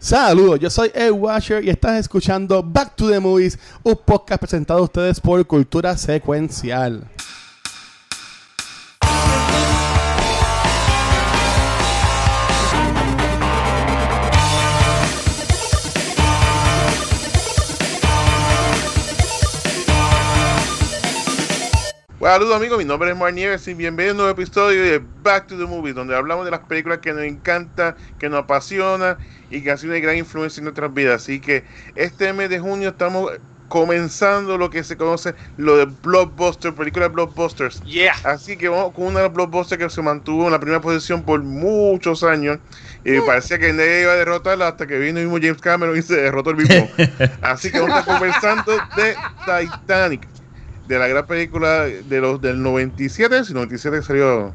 Saludos, yo soy Ed Washer y estás escuchando Back to the Movies, un podcast presentado a ustedes por Cultura Secuencial. Saludos amigos, mi nombre es Mar Nieves y bienvenido a un nuevo episodio de Back to the Movies, donde hablamos de las películas que nos encantan, que nos apasiona y que han sido de gran influencia en nuestras vidas. Así que este mes de junio estamos comenzando lo que se conoce lo de blockbuster, películas de blockbusters. Yeah. Así que vamos con una de las blockbusters que se mantuvo en la primera posición por muchos años y parecía que nadie iba a derrotarla hasta que vino el mismo James Cameron y se derrotó el mismo. Así que vamos a estar conversando de Titanic, de la gran película de los del 97, si 97 salió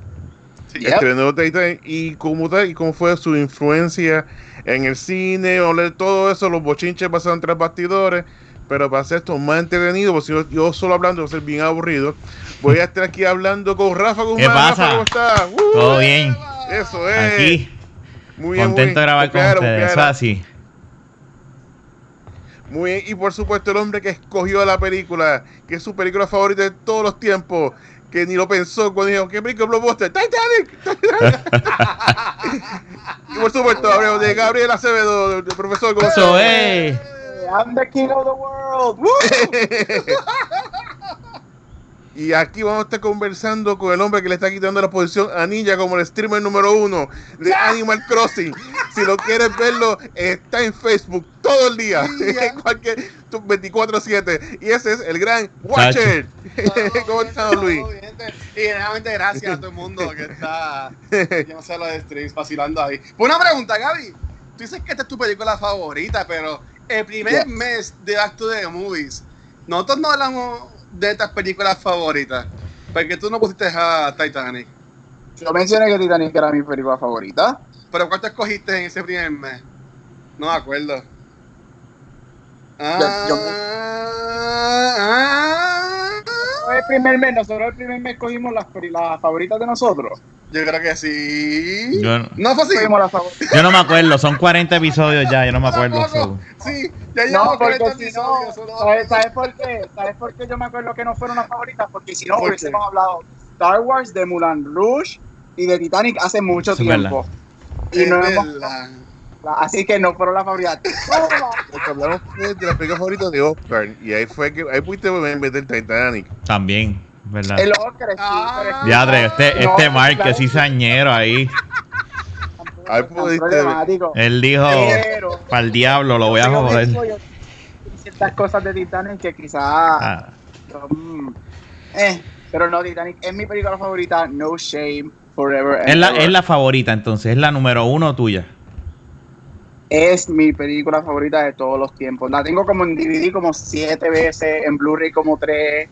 Sí, estrenó Titanic y cómo tal y cómo fue su influencia en el cine, o leer todo eso, los bochinches pasaron tras bastidores, pero para hacer esto más entretenido, porque si yo, yo solo hablando va a ser bien aburrido, voy a estar aquí hablando con Rafa Guzmán. ¿Qué Rafa, pasa? ¿cómo estás? ¡Uh! Todo bien. Eso es. Aquí, Muy bien, muy contento de grabar con ustedes. Eso así. Muy bien, y por supuesto el hombre que escogió la película, que es su película favorita de todos los tiempos, que ni lo pensó cuando dijo, ¿qué película blockbuster? ¡Titanic! ¡Titanic! y por supuesto hablamos de Gabriel Acevedo, del profesor Eso Gonzalo. es. I'm the king of the world. Woo! Y aquí vamos a estar conversando con el hombre que le está quitando la posición a Ninja como el streamer número uno de Animal Crossing. Si lo quieres verlo, está en Facebook todo el día, cualquier 24-7. Y ese es el gran Watcher. ¿Cómo estás, Luis? Todo bien, te- Y realmente gracias a todo el mundo que está, yo no sé, los streams vacilando ahí. Pues Una pregunta, Gaby. Tú dices que esta es tu película favorita, pero el primer mes de Back to the Movies, nosotros no hablamos de estas películas favoritas. Porque tú no pusiste a Titanic. Yo mencioné que Titanic era mi película favorita. Pero ¿cuánto escogiste en ese primer mes? No me acuerdo. Ya, yo- Ah, ah. El primer mes, nosotros el primer mes cogimos las, las favoritas de nosotros. Yo creo que sí. Yo no- no fue así. Cogimos las favoritas. Yo no me acuerdo, son 40 episodios ya, yo no me acuerdo. So. Sí, ya No, llevamos porque 40 si no, ¿sabes, sabes por qué? ¿Sabes por qué yo me acuerdo que no fueron las favoritas? Porque si no, ¿Por hubiésemos hablado de Star Wars, de Mulan Rouge y de Titanic hace mucho es tiempo. Y Es no hemos- verdad. Así que no fueron las favoritas. Porque hablamos fue de la película favorita de Oscar. Y ahí fue que ahí pudiste meter Titanic. También, ¿verdad? El Oscar, sí, Ah. Diadre, este, No, este Mark que sañero ahí. Ahí pudiste-. Él dijo, para el diablo, lo voy a Yo joder. ciertas cosas de Titanic que quizás Ah, son, eh, pero no Titanic es mi película favorita no shame forever es, la, es la favorita entonces, es la número uno tuya. Es mi película favorita de todos los tiempos la tengo como en DVD como siete veces en Blu-ray como tres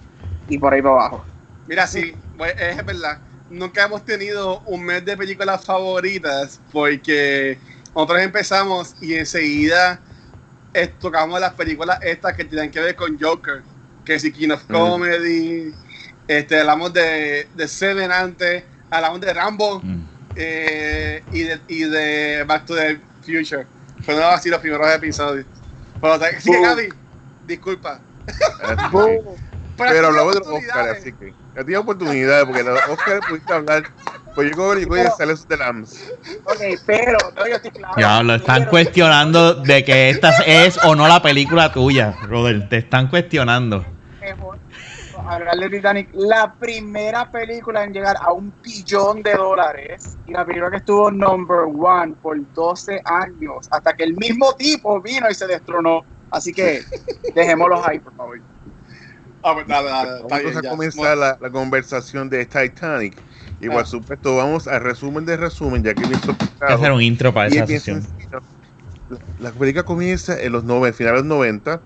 y por ahí para abajo Mira, sí, pues, es verdad. Nunca hemos tenido un mes de películas favoritas porque nosotros empezamos y enseguida tocamos las películas estas que tienen que ver con Joker, que es King of Mm. Comedy, este, hablamos de, de Seven antes, hablamos de Rambo Mm. eh, y, de, y de Back to the Future. Fueron así los primeros episodios. Pero, sí. Gaby, disculpa. Pero hablamos de los. Oscars, así que ya tiene oportunidades, porque los Oscars pudiste hablar. Pues yo creo que yo Pero- sale de Lambs. ok pero no, yo estoy claro Diablo, están Pero- cuestionando de que esta es o no la película tuya, brother. Te están cuestionando. mejor hablar de Titanic, la primera película en llegar a un billón de dólares y la película que estuvo number one por 12 años hasta que el mismo tipo vino y se destronó. Así que dejémoslos ahí, por favor. Ah, pues bien, Vamos a ya. comenzar la, la conversación de Titanic. Y por Ah. supuesto, vamos al resumen de resumen, ya que bien hacer un intro para esa sesión. La, la película comienza en los 90, finales de los 90,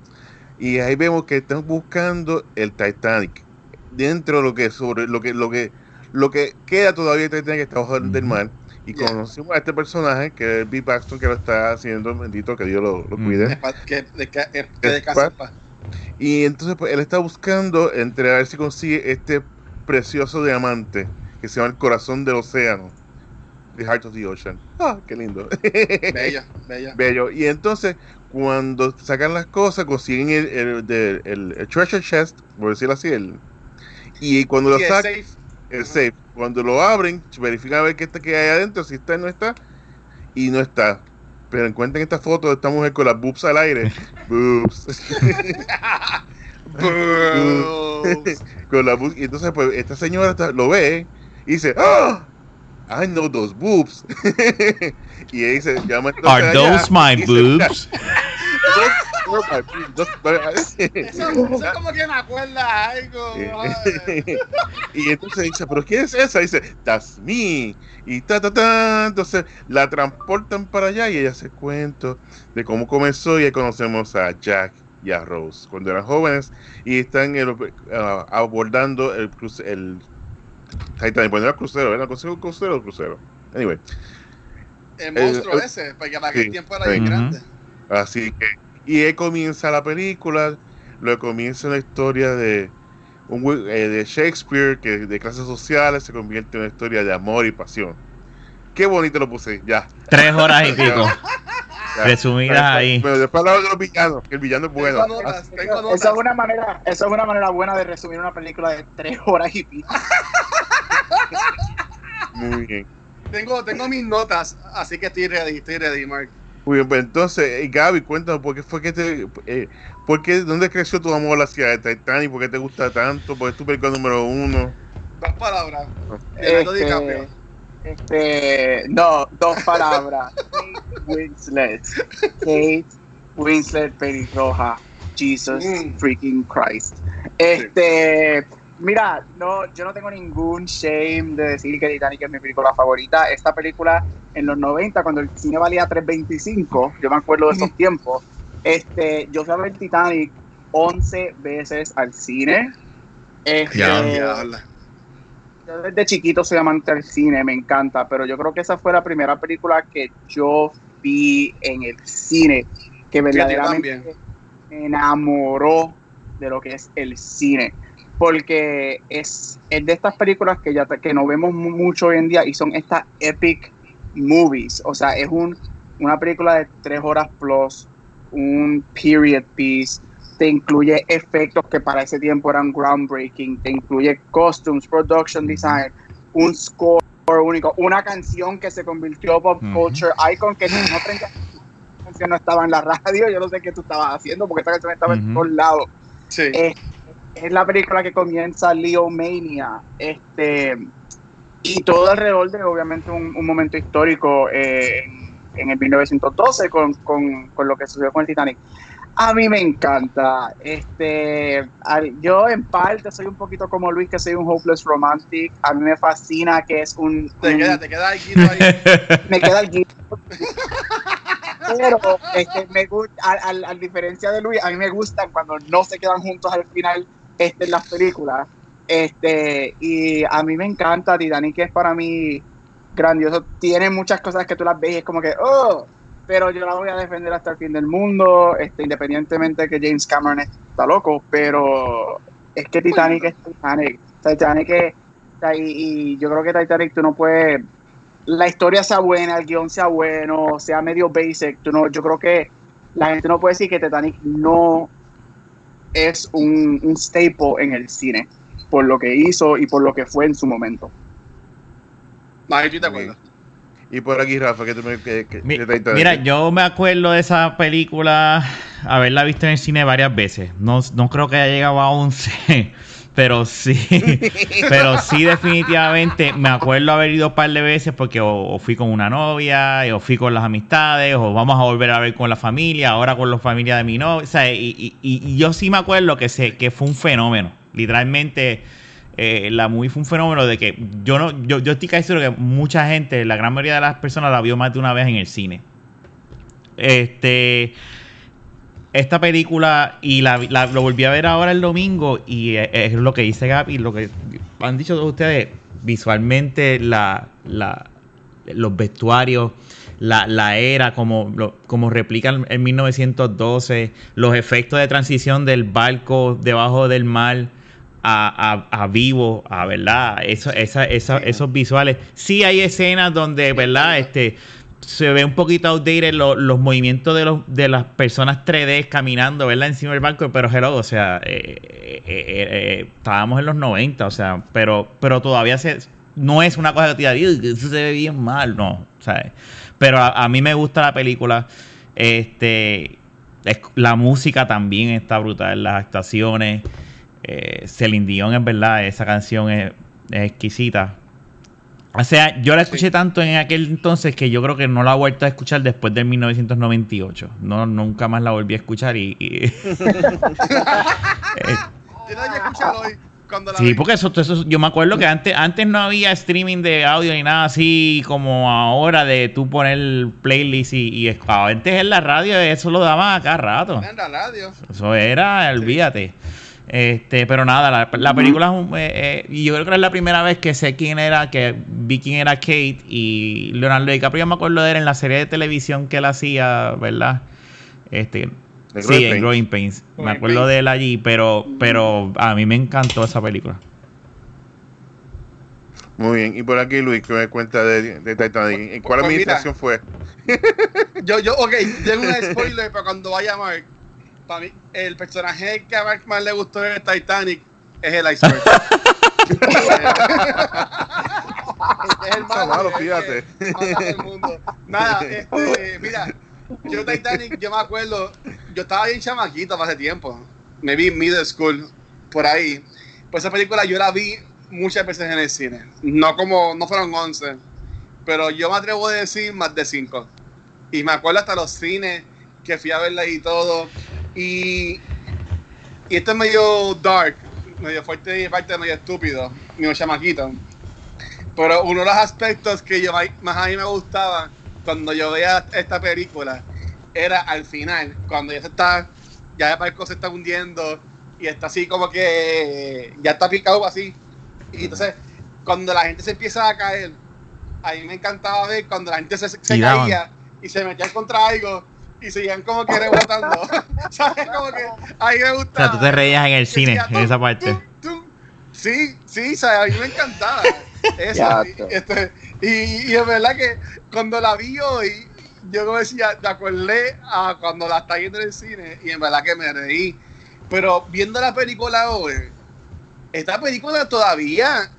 y ahí vemos que están buscando el Titanic. Dentro de lo que sobre lo que lo que lo que queda todavía de Titanic está bajo del mar. Y Yeah. conocimos a este personaje, que es Bill Paxton, que lo está haciendo, bendito, que Dios lo, lo Mm. cuide. Que, que, que. Y entonces pues, él está buscando entre a ver si consigue este precioso diamante que se llama el corazón del océano. The Heart of the Ocean. Ah, qué lindo. Bella, bella. Bello. Y entonces, cuando sacan las cosas, consiguen el, el, del- el- el treasure chest, por decirlo así, el, y cuando lo el sacan, safe. el safe, cuando lo abren, verifican a ver qué está que hay adentro, si está o no está, y no está. Pero encuentran esta foto de esta mujer con las boobs al aire. boobs. Boobs. con la boobs. Y entonces, pues, esta señora lo ve y dice, ¡Ah! I know those boobs. y ella dice, llama Are allá, those my y boobs? "Those are my boobs, those- Eso, eso es como que me acuerda algo. y entonces dice, ¿pero quién es esa? dice, that's me. Y ta, ta, ta. Entonces la transportan para allá y ella hace cuento de cómo comenzó y ahí conocemos a Jack y a Rose cuando eran jóvenes y están el- ah, abordando el, cruce- el Titanic. Bueno, era crucero, ¿era crucero, crucero o crucero? Anyway, El monstruo el- ese, porque para aquel sí, tiempo era bien grande. así que. Y ahí comienza la película, luego comienza la historia de, un, eh, de Shakespeare, que de clases sociales se convierte en una historia de amor y pasión. Qué bonito lo puse, ya. Tres horas y pico. Resumidas ahí. Pero después hablamos de los villanos, que el villano es bueno. Tengo notas, tengo Eso, notas. eso es una manera, eso es una manera buena de resumir una película de tres horas y pico. Muy bien. Tengo, tengo mis notas, así que estoy ready, estoy ready, Mark. Muy bien, pues entonces, eh, Gaby, cuéntanos, ¿por qué fue que te... Eh, ¿por qué, ¿Dónde creció tu amor hacia el Titanic? ¿Por qué te gusta tanto? ¿Por qué es tu película número uno? Dos palabras. Leonardo Este. Este, no, dos palabras. Kate Winslet. Kate Winslet pelirroja. Jesus Mm. freaking Christ. Este, mira, no, yo no tengo ningún shame de decir que Titanic es mi película favorita. Esta película en los 90, cuando el cine valía 3.25, yo me acuerdo de esos tiempos. Este, yo fui a ver Titanic 11 veces al cine. Este, Ya. Diabla. Yo desde chiquito soy amante del cine, me encanta, pero yo creo que esa fue la primera película que yo vi en el cine que verdaderamente me enamoró de lo que es el cine. Porque es, es de estas películas que ya que no vemos mu- mucho hoy en día y son estas epic movies. O sea, es un, una película de tres horas plus, un period piece, te incluye efectos que para ese tiempo eran groundbreaking, te incluye costumes, production design, un score único, una canción que se convirtió pop culture icon que si no esa canción no estaba en la radio, yo no sé qué tú estabas haciendo porque esta canción estaba en Ujú. todos lados. Sí. Eh, es la película que comienza Leo Mania, este y todo alrededor de obviamente un, un momento histórico eh, en, en el 1912 con, con, con lo que sucedió con el Titanic. A mí me encanta. Este, yo en parte soy un poquito como Luis, que soy un hopeless romantic. A mí me fascina que es un, Te un- queda, te queda el guito ahí. me queda el guito. Pero este, me gusta, al, al- al diferencia de Luis, a mí me gustan cuando no se quedan juntos al final este, en las películas. Este, y a mí me encanta Titanic, que es para mí grandioso. Tiene muchas cosas que tú las ves y es como que, oh, pero yo la voy a defender hasta el fin del mundo, este, independientemente de que James Cameron está loco, pero es que Titanic es Titanic. Titanic es, y, y yo creo que Titanic tú no puedes la historia sea buena, el guion sea bueno, sea medio basic, tú no, yo creo que la gente no puede decir que Titanic no es un, un staple en el cine, por lo que hizo y por lo que fue en su momento. No, yo te acuerdo. Y por aquí, Rafa, que tú me... Que, que- Mi- Titanic. Mira, yo me acuerdo de esa película, haberla visto en el cine varias veces. No, no creo que haya llegado a 11, pero sí, pero sí definitivamente me acuerdo haber ido un par de veces porque o, o fui con una novia, o fui con las amistades, o vamos a volver a ver con la familia, ahora con la familia de mi novia. O sea, y- y yo sí me acuerdo que, se, que fue un fenómeno. Literalmente, eh, la movie fue un fenómeno de que yo no, yo, yo estoy casi seguro que mucha gente, la gran mayoría de las personas la vio más de una vez en el cine. Este. Esta película, y la, la- lo volví a ver ahora el domingo, y eh, es, lo que dice Gaby, lo que han dicho todos ustedes, visualmente la, la- los vestuarios, la, la era, como, lo- como replican en 1912, los efectos de transición del barco debajo del mar a, a, a vivo, a verdad, eso, esa, esa, esos visuales. Sí hay escenas donde, ¿verdad? Este se ve un poquito outdated los movimientos de los de las personas 3D caminando, ¿verdad? Encima del barco, pero hello, o sea, eh, eh, eh, estábamos en los 90, o sea, pero pero todavía se no es una cosa que te diga, eso se ve bien mal, no, ¿sabes? Pero a, a mí me gusta la película, este la música también está brutal, las actuaciones. Eh, Celine Dion, es verdad, esa canción es, exquisita. O sea, yo la escuché tanto en aquel entonces que yo creo que no la he vuelto a escuchar después del 1998. No, nunca más la volví a escuchar y... y hoy sí, porque eso, eso, yo me acuerdo que antes, antes no había streaming de audio ni nada así como ahora de tú poner playlist y, y antes en la radio eso lo daban acá rato. En la radio. Eso era, olvídate. Este, pero nada, la, la película eh, eh, yo creo que es la primera vez que sé quién era, que vi quién era Kate y Leonardo DiCaprio, me acuerdo de él en la serie de televisión que él hacía, ¿verdad? Este, sí, en Growing Pains. me acuerdo de él allí, pero, pero a mí me encantó esa película. Muy bien, y por aquí Luis, que me cuenta de, de Titanic. ¿Cuál pues administración fue? yo, yo, ok, tengo un spoiler para cuando vaya Mark. Para mí, el personaje que a Mark más le gustó de Titanic es el iceberg. es el malo, fíjate. Nada, este, mira, yo Titanic, yo me acuerdo, yo estaba bien chamaquito hace tiempo. Me vi middle school, por ahí. Pues esa película yo la vi muchas veces en el cine. No como, no fueron 11, pero yo me atrevo a decir más de 5. Y me acuerdo hasta los cines que fui a verla y todo. Y, y esto es medio dark, medio fuerte y parte medio estúpido, medio chamaquito. Pero uno de los aspectos que yo más a mí me gustaba cuando yo veía esta película era al final, cuando ya se está, ya el barco se está hundiendo y está así como que ya está picado así. Y entonces, cuando la gente se empieza a caer, a mí me encantaba ver cuando la gente se, caía y se metía contra algo y seguían como que rebotando. ¿Sabes? Como que a mí me gustaba. O sea, tú te reías en el cine, en esa parte. Sí, sí, ¿sabes? a mí me encantaba. Eso. Este, y, y, es verdad que cuando la vi hoy, yo como decía, me acordé a cuando la está viendo en el cine y en verdad que me reí. Pero viendo la película hoy, esta película todavía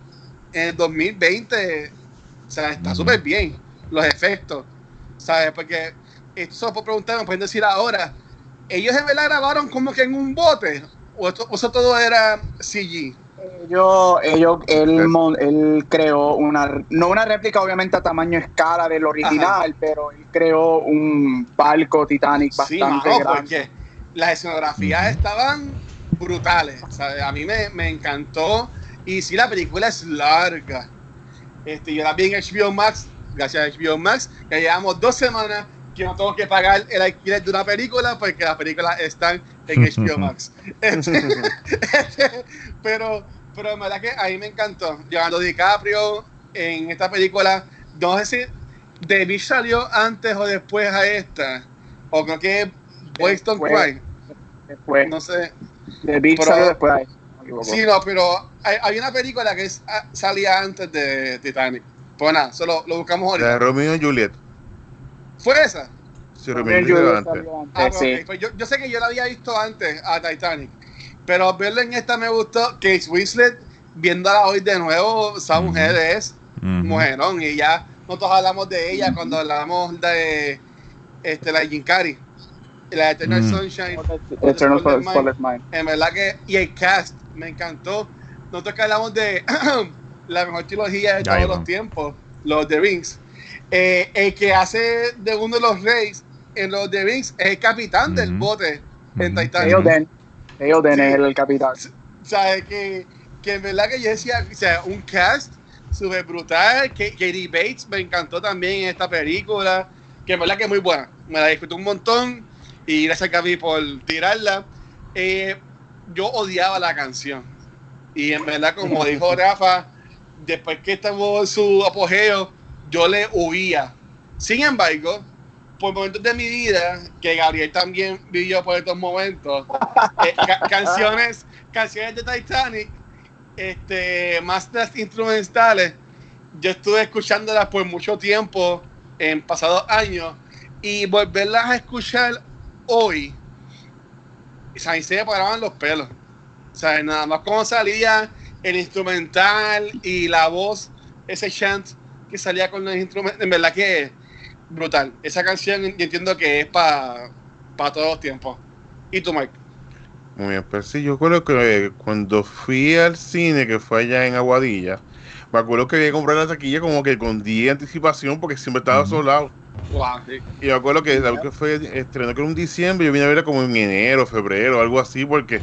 en el 2020, o sea, está súper bien. Los efectos, ¿sabes? Porque esto por preguntar, me pueden decir ahora, ellos en verdad grabaron como que en un bote, o, esto, o eso todo era CG. Ellos, ellos, él, él creó una, no una réplica obviamente a tamaño escala del original, pero él creó un barco Titanic bastante grande. Porque las escenografías estaban brutales, a mí me, me, encantó y sí la película es larga. Este, yo la vi en HBO Max, gracias a HBO Max, ya llevamos dos semanas que no tengo que pagar el alquiler de una película porque las películas están en HBO Max. Este, este, pero, pero en verdad que a mí me encantó. Leonardo DiCaprio en esta película, no sé si David salió antes o después a esta, o creo que Don't Cry. Después. No sé. David salió después. Sí, no, pero hay, hay, una película que es, ah, salía antes de Titanic. Pues nada, solo lo buscamos ahorita. De Romeo y Juliet. ¿Fue esa? Sí, ah, pues yo, yo, sé que yo la había visto antes a Titanic, pero verla en esta me gustó. Kate Winslet, viéndola hoy de nuevo, esa mujer es mujerón y ya nosotros hablamos de ella cuando hablamos de este, la Jim Carrey, la Eternal Sunshine, Eternal Mind. En verdad que, y el cast me encantó. Nosotros que hablamos de la mejor trilogía de todos los tiempos, los The Rings. Eh, el que hace de uno de los reyes en los The Rings es el capitán del bote en Titanic. Eoden. Eoden es el capitán. O sea, que, que en verdad que yo decía, o sea, un cast súper brutal. Que Katie Bates me encantó también en esta película. Que en verdad que es muy buena. Me la disfruté un montón. Y gracias a Gaby por tirarla. Eh, yo odiaba la canción. Y en verdad, como dijo Rafa, después que estamos en su apogeo, yo le huía. Sin embargo, por momentos de mi vida, que Gabriel también vivió por estos momentos, eh, canciones, canciones de Titanic, este, más las instrumentales, yo estuve escuchándolas por mucho tiempo en pasados años y volverlas a escuchar hoy, o ahí se me paraban los pelos. O nada más como salía el instrumental y la voz, ese chant que salía con los instrumentos, en verdad que es brutal. Esa canción yo entiendo que es para todos los tiempos. ¿Y tú, Mike? Muy bien, pues sí, yo recuerdo que cuando fui al cine, que fue allá en Aguadilla, me acuerdo que había que comprar la taquilla como que con día de anticipación porque siempre estaba solado. Wow, sí. Y me acuerdo que algo que fue estrenó que era un diciembre, yo vine a verla como en enero, febrero, algo así, porque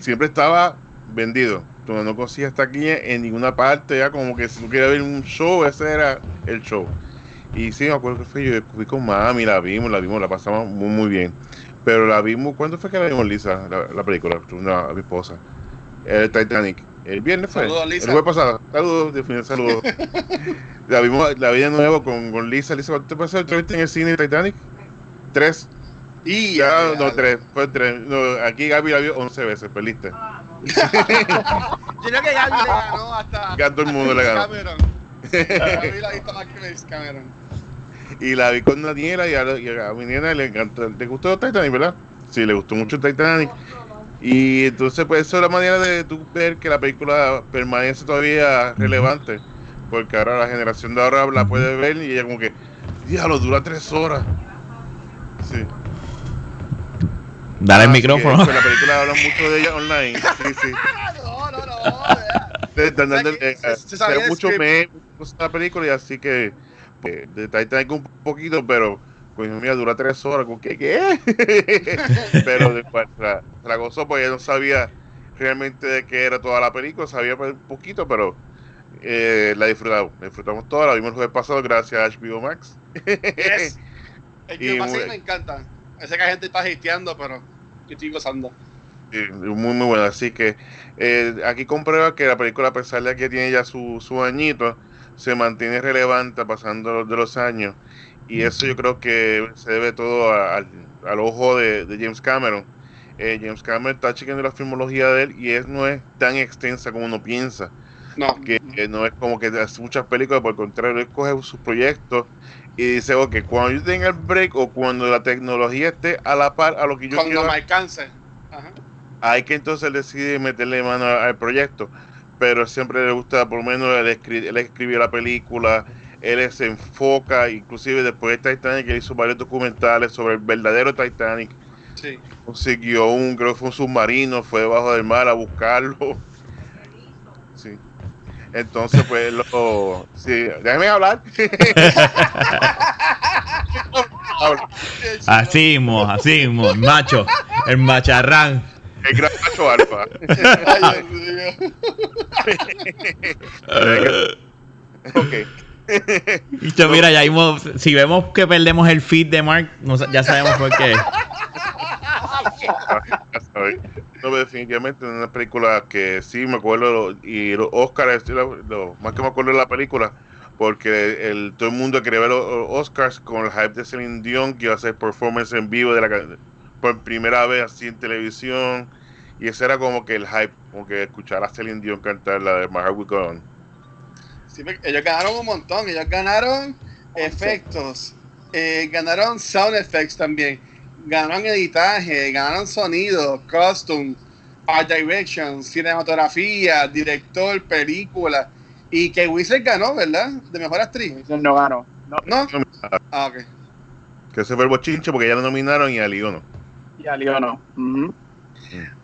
siempre estaba vendido. Tú no conseguías taquilla en ninguna parte, ya como que si tú querías ver un show, ese era el show. Y sí, me acuerdo que fue, yo fui con mami, la vimos, la vimos, la pasamos muy, muy bien. Pero la vimos, ¿cuándo fue que la vimos, Lisa, la, la película? No, a mi esposa. El Titanic. El viernes fue. Saludos, Lisa. El jueves pasado. Saludos, definitivamente saludos. la vimos, la vi de nuevo con, con Lisa. Lisa, ¿cuánto te pasó? ¿Tú viste en el cine Titanic? Tres. Y Ya, ya, no, tres. Fue tres. No, aquí Gaby la vio once veces, perdiste. Yo creo que Gaby le ganó hasta. Todo el mundo le ganó. Cameron. Gaby la ha visto más que James Cameron. Y la vi con Daniela y a, y a mi nena le encantó. ¿Le gustó Titanic, verdad? Sí, le gustó mucho Titanic. Y entonces, pues, eso es la manera de tú ver que la película permanece todavía relevante. Porque ahora la generación de ahora la puede ver y ella, como que, diablo, dura tres horas. Sí. Dale el que, micrófono. pues, la película habla mucho de ella online. Sí, sí. No, no, no. mucho script. me gusta la película y así que de Titanic un poquito, pero pues mira, dura tres horas, ¿con qué? ¿Qué? pero después la, la gozó porque ella no sabía realmente de qué era toda la película, sabía pues, un poquito, pero eh, la disfrutamos, la disfrutamos toda, la vimos el jueves pasado gracias a HBO Max. Yes. El que Y más sí muy- me encanta. Ese que la gente está hateando, pero yo estoy gozando. Sí, muy muy buena, así que eh, aquí comprueba que la película a pesar de que tiene ya su, su añito, se mantiene relevante pasando de los años y eso yo creo que se debe todo a- al, al ojo de, de James Cameron. Eh, James Cameron está chequeando la filmología de él y es, no es tan extensa como uno piensa, No. que eh, no es como que hace muchas películas, por el contrario, él coge sus proyectos y dice, ok, cuando yo tenga el break o cuando la tecnología esté a la par a lo que yo Cuando quiero me alcance. Ajá. hay que entonces decidir meterle mano al proyecto, pero siempre le gusta, por lo menos, él, escri- él escribió la película, él se enfoca, inclusive después de Titanic, él hizo varios documentales sobre el verdadero Titanic, Sí. consiguió un, creo que fue un submarino, fue debajo del mar a buscarlo. Entonces, pues, lo, sí, déjeme hablar. Habla. Así mismo, así mismo, el macho, el macharrán. El gran macho alfa. Ay, Dios mío. ok. Mira, ya vimos, si vemos que perdemos el feed de Mark, no ya sabemos por qué. No, definitivamente es una película que sí me acuerdo lo- y los Oscars, lo, lo más que me acuerdo de la película, porque el, todo el mundo quería ver los, Oscars con el hype de Celine Dion, que iba a hacer performance en vivo de la por primera vez así en televisión, y ese era como que el hype, como que escuchar a Celine Dion cantar la de My Heart Will Go On. Sí, ellos ganaron un montón. Ellos ganaron efectos. eh, ganaron sound effects también. Ganaron editaje. Ganaron sonido, costume, art direction, cinematografía, director, película. Y que Winslet ganó, ¿verdad? De mejor actriz. No ganó. No, ¿No? Ah, ok. Que ese fue el bochinche porque ya la nominaron y a Lío no. y a Leo no. Ujú.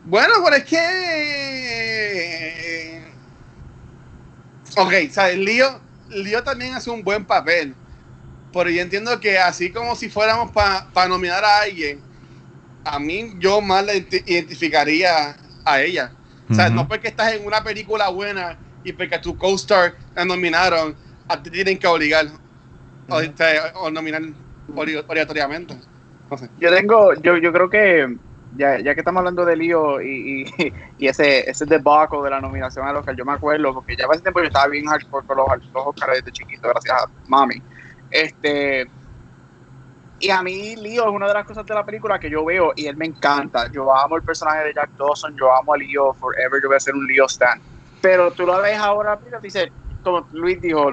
Bueno, pero es que. Ok, ¿sabes? Lío, Lío también hace un buen papel. Pero yo entiendo que así como si fuéramos para nominar a alguien, a mí yo más la identi- identificaría a ella. O sea, Ujú. no porque estás en una película buena y porque tu co-star la nominaron, a ti tienen que obligar o, este, o nominar obli- obligatoriamente. No sé. Yo tengo, yo, yo creo que ya, ya que estamos hablando de lío y, y, y ese, ese debacle de la nominación al Oscar, yo me acuerdo, porque ya hace tiempo yo estaba bien hardcore con los, los Oscars desde chiquito, gracias a mami. Este, y a mí Leo es una de las cosas de la película que yo veo y él me encanta. Yo amo el personaje de Jack Dawson, yo amo a Leo forever, yo voy a ser un Leo stan. Pero tú lo ves ahora, mira, dice, como Luis dijo,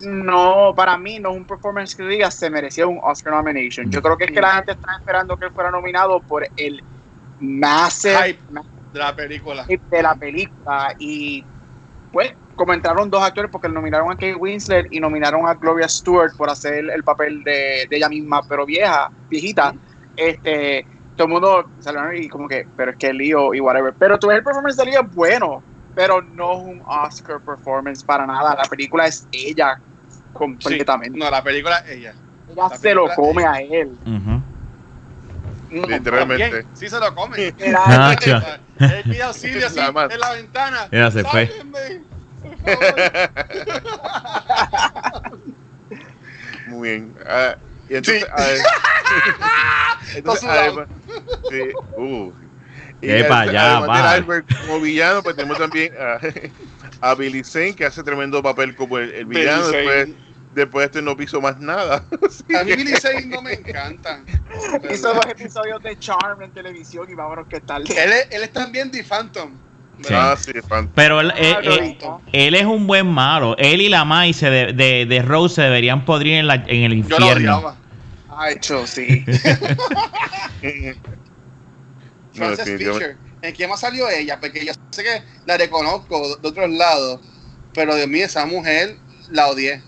no, para mí no es un performance que diga se merecía un Oscar nomination. Yo creo que es que la gente está esperando que él fuera nominado por el massive Hype de la película. hype de la película y pues como entraron dos actores porque nominaron a Kate Winslet y nominaron a Gloria Stewart por hacer el papel de, de ella misma pero vieja viejita este todo el mundo salieron y como que pero es que Leo y whatever pero tú ves el performance de Leo es bueno pero no es un Oscar performance para nada. La película es ella completamente. Sí, no, la película es ella. ella la se lo come a él Literalmente. Sí se lo come. Nacho. Él pide auxilio así La en la ventana. Ya se fue. Muy bien. Ah, y entonces, Sí. ah, entonces, además, sí, uh, y Epa, además- ya, además de va. Albert como villano, pues tenemos también a, a Billy Zane, que hace tremendo papel como el, el villano. Billy Después, Zane. Después de este no piso más nada. A mí Billy Zane no me encanta. hizo dos episodios de Charm en televisión y vámonos que tal Él es, él es también The Phantom. Sí. Ah, sí, fan- Pero él, eh, Ah, eh, no. él es un buen malo. Él y la Mai se de, de, de Rose se deberían podrir en, la, en el Yo lo infierno. odiaba. Ay, cho, sí. No, Frances. Fisher. ¿En quién más salió ella? Porque yo sé que la reconozco de otros lados. Pero de mí, esa mujer la odié.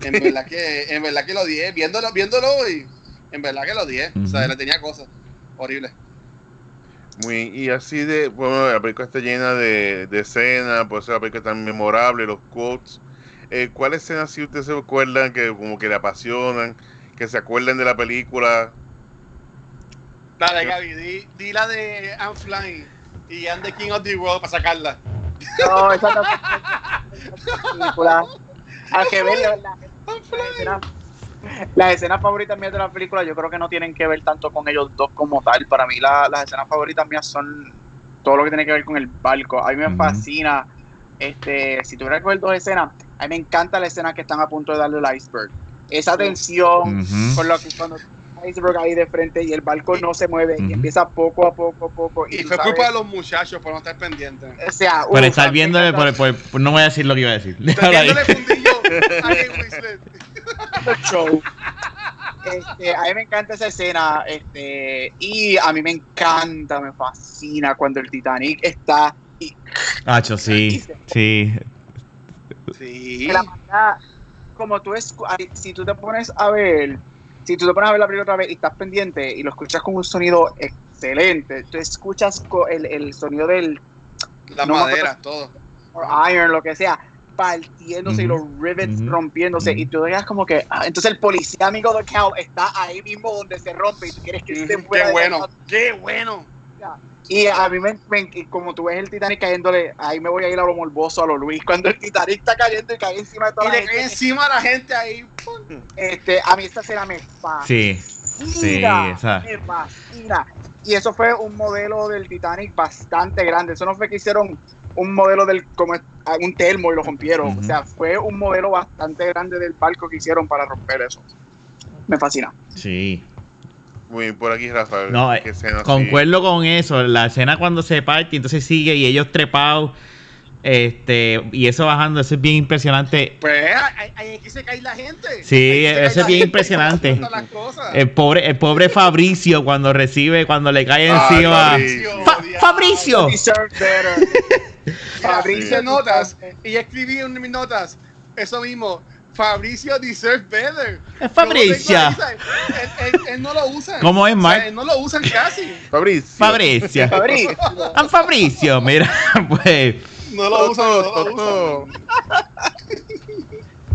En verdad que, en verdad que lo odié. Viéndolo, viéndolo hoy, en verdad que lo odié. O sea, le tenía cosas horribles. Muy, y así de, bueno, la película está llena de, de escenas, por eso la película es tan memorable, los quotes. Eh, ¿Cuáles escenas si ustedes se acuerdan que como que le apasionan, que se acuerdan de la película? Dale, Gaby, di, di la de I'm Flying y I'm the King of the World para sacarla. No, esa no es película. Al que ver la- la- las escenas- las escenas favoritas mías de la película, yo creo que no tienen que ver tanto con ellos dos como tal. Para mí, la- las escenas favoritas mías son todo lo que tiene que ver con el barco. A mí me fascina. Este, si tuviera que ver dos escenas, a mí me encanta la escena que están a punto de darle el iceberg. Esa tensión, Ujú. con lo que cuando iceberg ahí de frente y el barco no se mueve y empieza poco a poco, poco. Y tú fue sabes- culpa de los muchachos por no estar pendientes. O sea, Por uf, estar a encanta- por, por- por- no voy a decir lo que iba a decir. A show. Este, a mí me encanta esa escena, este, y a mí me encanta, me fascina cuando el Titanic está y Hacho, sí, sí. Sí. de la manera, como tú es, si tú te pones a ver, si tú te pones a ver la película otra vez y estás pendiente y lo escuchas con un sonido excelente, tú escuchas co- el, el sonido del No me maderas, todo. iron, lo que sea, partiéndose y los rivets rompiéndose. Y tú digas como que ah, entonces el policía amigo de Cal está ahí mismo donde se rompe y tú quieres que esté fuera Qué bueno, la- qué bueno. Y a mí me, me- y como tú ves el Titanic cayéndole ahí me voy a ir a lo morboso a lo Luis. Cuando el Titanic está cayendo y cae encima de Y toda la le gente, cae encima a la gente ahí. este, a mí esta escena me fascina. Sí, sí, esa. me fascina. Y eso fue un modelo del Titanic bastante grande. Eso no fue que hicieron un modelo del como es- un termo y lo rompieron. O sea fue un modelo bastante grande del barco que hicieron para romper eso. Me fascina. Sí. Muy bien, por aquí, Rafael. No, eh. Concuerdo con eso. La escena cuando se parte, entonces sigue y ellos trepados. Este, y eso bajando, eso es bien impresionante. Pues ahí, ahí se cae la gente. Sí, cae eso es bien gente, impresionante. El pobre, el pobre Fabricio cuando recibe, cuando le cae Ay, encima. Fabricio. Fa- Fabricio. Fabricio notas y escribí en mis notas eso mismo. Fabricio deserves better. Es ¿sabes? Él, él- él no lo usa. ¿Cómo es, Mark? él no lo usan casi. Fabricio. Fabricio. Fabricio. Ah, Fabricio, mira, pues. No lo usan. No lo Toto, usan. Toto.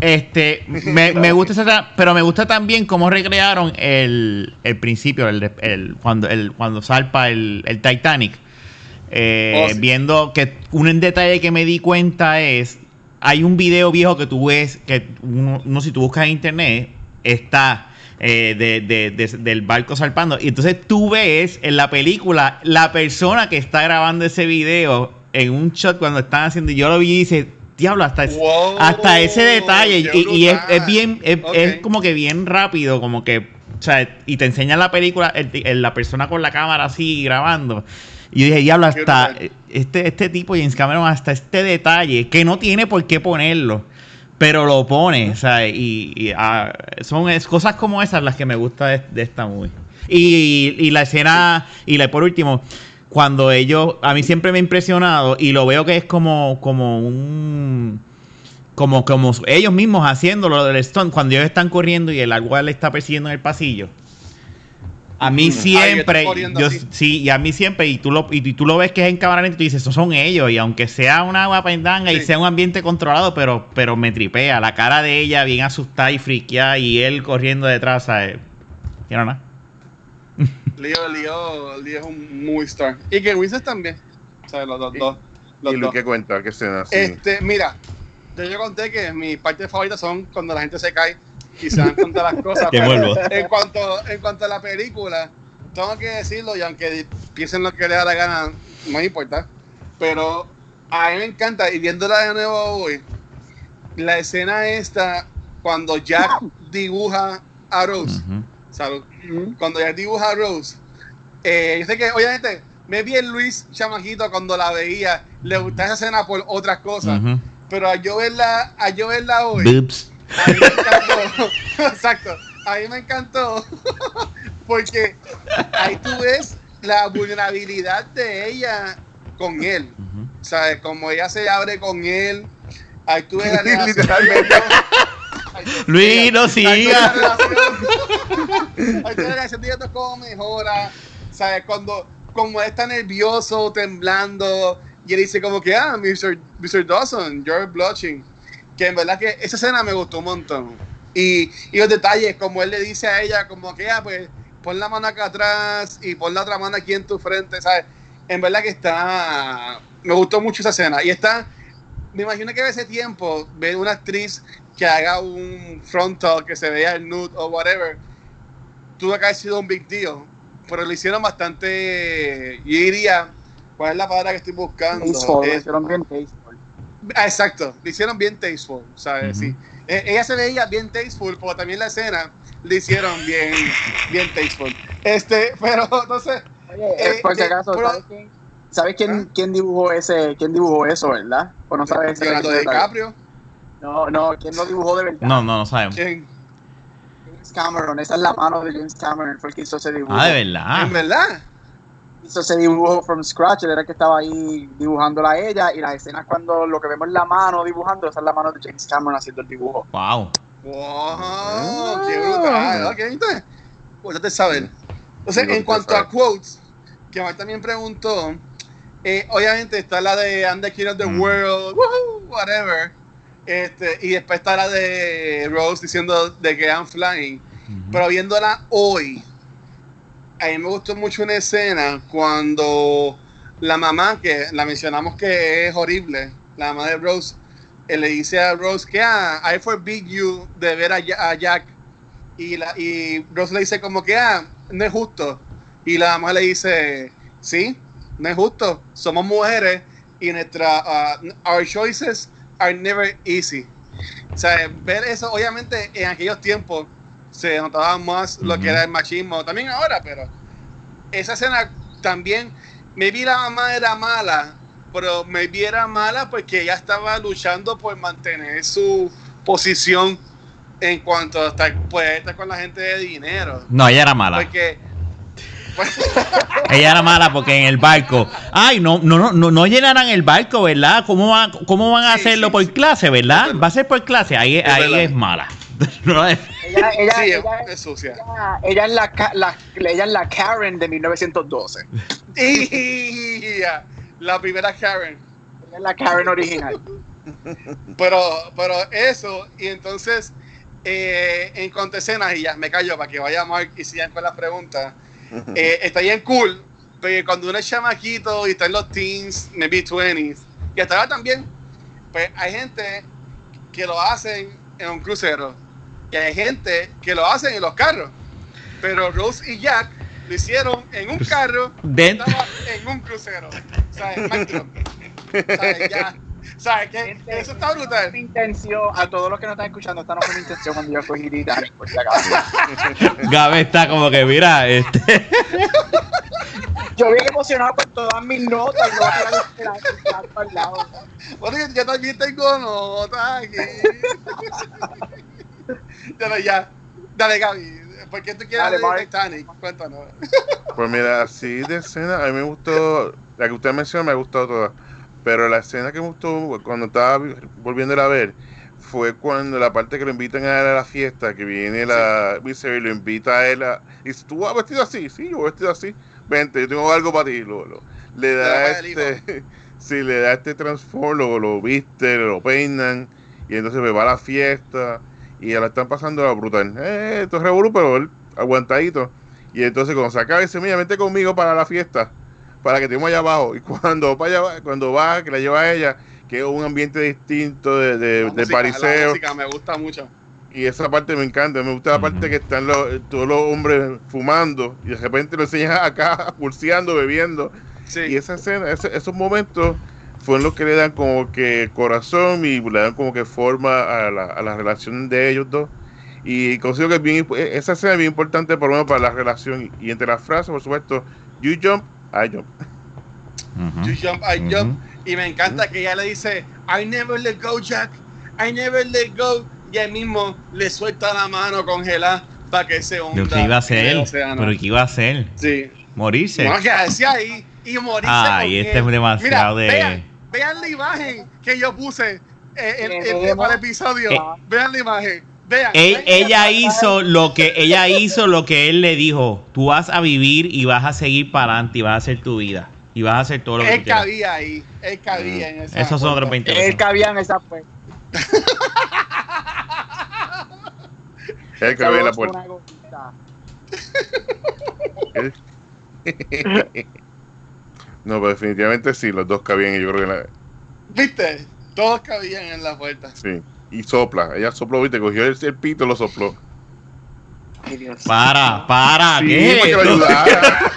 Este, me, me gusta esa, pero me gusta también cómo recrearon el, el principio, el, el- cuando, el, cuando salpa el, el Titanic. Eh, Oh, sí. Viendo que un detalle que me di cuenta es, hay un video viejo que tú ves, que uno, uno si tú buscas en internet, está eh, de- de- de- del barco salpando. Y entonces tú ves en la película la persona que está grabando ese video en un shot cuando están haciendo, y yo lo vi y dice, diablo, hasta, es- Wow, hasta ese detalle. Y, y es, es bien, es, es como que bien rápido, como que o sea, y te enseñan la película, el- el- la persona con la cámara así grabando. Y yo dije, diablo, hasta Qué este, este tipo, James Cameron, hasta este detalle, que no tiene por qué ponerlo, pero lo pone, o sea, y, ah, son cosas como esas las que me gusta de, esta movie. Y, y la escena, y la, por último, cuando ellos, a mí siempre me ha impresionado, y lo veo que es como, como un como, como ellos mismos haciendo lo del stunt, cuando ellos están corriendo y el agua le está persiguiendo en el pasillo. A mí siempre, Ay, yo, sí, y a mí siempre, y tú lo, y, y tú lo ves que es en cámara lenta y tú dices, esos son ellos, y aunque sea una agua pendanga y sea un ambiente controlado, pero, pero me tripea, la cara de ella bien asustada y friqueada, y él corriendo detrás, ¿sabes? No, nada. Leo, Leo, Leo es un movie star. Y que Winston también. O sea, los dos. Y- dos, los ¿Y dos. lo que cuenta? ¿Qué escena? Sí. Este, mira, yo, yo conté que mis partes favoritas son cuando la gente se cae y se dan cuenta de las cosas. Te pero. En cuanto, en cuanto a la película, tengo que decirlo, y aunque piensen lo que les da la gana, no importa. Pero a mí me encanta, y viéndola de nuevo hoy, la escena esta, cuando Jack dibuja a Rose. Salud. Cuando Jack dibuja a Rose, eh, yo sé que, obviamente, me vi el Luis Chamajito cuando la veía, le gustaba esa escena por otras cosas, pero a yo verla, a yo verla hoy. A mí me encantó. Exacto, a mí me encantó porque ahí tú ves la vulnerabilidad de ella con él. ¿sabes? Como ella se abre con él, ahí tú ves la relación. Literalmente. Ay, Luis, no Ahí tú ves la siga. relación- ahí tú ves la relación de ellos dos cómo mejora, ¿sabes? Cuando como él está nervioso, temblando, y él dice como que, ah, Mr. Mr. Dawson, you're blushing. Que en verdad que esa escena me gustó un montón. Y, y los detalles, como él le dice a ella, como que, ah, pues, pon la mano acá atrás y pon la otra mano aquí en tu frente, ¿sabes? En verdad que está, me gustó mucho esa escena. Y está, me imagino que a ese tiempo, ver una actriz que haga un frontal, que se vea el nude o whatever, tuvo que haber sido un big deal. Pero lo hicieron bastante, yo diría, ¿cuál es la palabra que estoy buscando? Tasteful, lo Es- hicieron bien tasteful. Ah, exacto, le hicieron bien tasteful, ¿sabes? Ujú. Sí. Eh, ella se veía bien tasteful, pero también la escena le hicieron bien, bien tasteful. Este, pero entonces, Oye, Eh, eh, por si eh, acaso, pero- ¿sabes quién, ¿sabes quién, ¿Ah? quién dibujó ese, quién dibujó eso, verdad? O no sabes Leonardo? DiCaprio, No, no, ¿quién lo dibujó de verdad? No, no, no sabemos. ¿quién? James Cameron, esa es la mano de James Cameron, fue el que hizo ese dibujo. Ah, de verdad. ¿En verdad? Hizo ese dibujo from scratch, él era el que estaba ahí dibujándola a ella, y las escenas cuando lo que vemos es la mano dibujando, esa es la mano de James Cameron haciendo el dibujo. Wow. ¡Wow! ¡Qué brutal! Ok, entonces, pues de saber. Entonces, en cuanto a quotes, que Mar también preguntó, eh, obviamente está la de I'm the king of the Mm. world, woohoo, whatever. Este, y después está la de Rose diciendo de que I'm flying. Pero viéndola hoy, a mí me gustó mucho una escena cuando la mamá, que la mencionamos que es horrible, la mamá de Rose, eh, le dice a Rose que ah, I forbid you de ver a, Ja- a Jack. Y, la, y Rose le dice como que ah, no es justo. Y la mamá le dice, sí, no es justo. Somos mujeres y nuestra, ah, our choices are never easy. O sea, ver eso, obviamente en aquellos tiempos se notaba más lo que era el machismo, también ahora, pero esa escena también, maybe la mamá era mala, pero maybe era mala porque ella estaba luchando por mantener su posición en cuanto a estar, pues, estar con la gente de dinero. No, ella era mala. Porque, Ella era mala porque en el barco. Ay, no, no, no, no, llenarán el barco, ¿verdad? ¿Cómo, van cómo van a Sí, hacerlo sí, por clase, verdad? Va a ser por clase. Ahí, Es ahí verdad. es mala. No es- Ella, ella, sí, ella, es sucia. ella- ella es la, la- ella es la Karen de 1912. Y la primera Karen. Ella es la Karen original. Pero, pero eso, y entonces, eh, en cuanto a escenas, y ya me callo para que vaya Mark y sigan con las preguntas, eh, está bien cool, pero cuando uno es chamaquito y está en los teens, maybe 20s, y hasta ahora también, pues hay gente que lo hacen en un crucero, y hay gente que lo hacen en los carros, pero Rose y Jack lo hicieron en un carro, Dentro- estaba en un crucero, o sea, mic drop. O sea, ya, ¿Sabes qué? Eso está brutal. Mi intención, a todos los que nos están escuchando, esta no fue mi intención cuando yo cogí Titanic, por si acaso. Gabe está como que, mira, este. Yo bien emocionado con todas mis notas no voy a lado. Bueno, yo, yo también tengo notas aquí. Dale, ya. Dale, Gaby. ¿Por qué tú quieres Dale, hablar de. Titanic? Cuéntanos. Pues mira, así de escena, a mí me gustó, la que usted mencionó me ha gustado toda, pero la escena que me gustó cuando estaba vi- volviéndola a ver fue cuando la parte que lo invitan a él a la fiesta, que viene la Misery y lo invita a él a, y dice, ¿tú vas vestido así? Sí, yo voy vestido así, vente, yo tengo algo para ti, lo, lo- le da este, sí, le da este transform, lo, lo viste, lo peinan, y entonces me va a la fiesta, y la están pasando a brutal, eh, esto es revolú, pero él aguantadito, y entonces cuando se acaba dice, mira, vente conmigo para la fiesta, para que estemos allá abajo. Y cuando va, allá- cuando va, que la lleva a ella, que es un ambiente distinto de, de, La de música, La pariseo. música me gusta mucho. Y esa parte me encanta. Me gusta la parte que están los, todos los hombres fumando y de repente lo enseñan acá, pulseando, bebiendo. Sí. Y esa escena, ese- esos momentos fueron los que le dan como que corazón y le dan como que forma a la, a la relación de ellos dos. Y considero que es bien, imp- esa escena es bien importante por lo menos para la relación. Y entre las frases, por supuesto, you jump, I jump. You jump, I jump. Y me encanta que ella le dice, I never let go, Jack. I never let go. Y él mismo le suelta la mano congelada para que se hunda. Lo que iba a hacer. Pero ¿qué iba a hacer? Sí. Morirse. No, quedarse ahí y morirse. Ay, con este él. es demasiado Mira, de- Vean, vean la imagen que yo puse en- en- Eh, para el episodio. eh, vean la imagen. Vean. Él- vean. ella hizo lo que ella hizo lo que él le dijo. Tú vas a vivir y vas a seguir para adelante y vas a hacer tu vida y vas a hacer todo lo que Él tú quieras. cabía ahí. Él cabía en esa. Esos son otros puerta. 20 Él cabía en esa puerta. El que abre la puerta. No, pero definitivamente sí, los dos cabían y yo creo que la, ¿Viste? Todos cabían en la puerta. sí. Y sopla, ella sopló, viste, cogió el, el pito y lo sopló. Ay, Dios. Para, para, Sí, ¿qué? para que lo ayudara.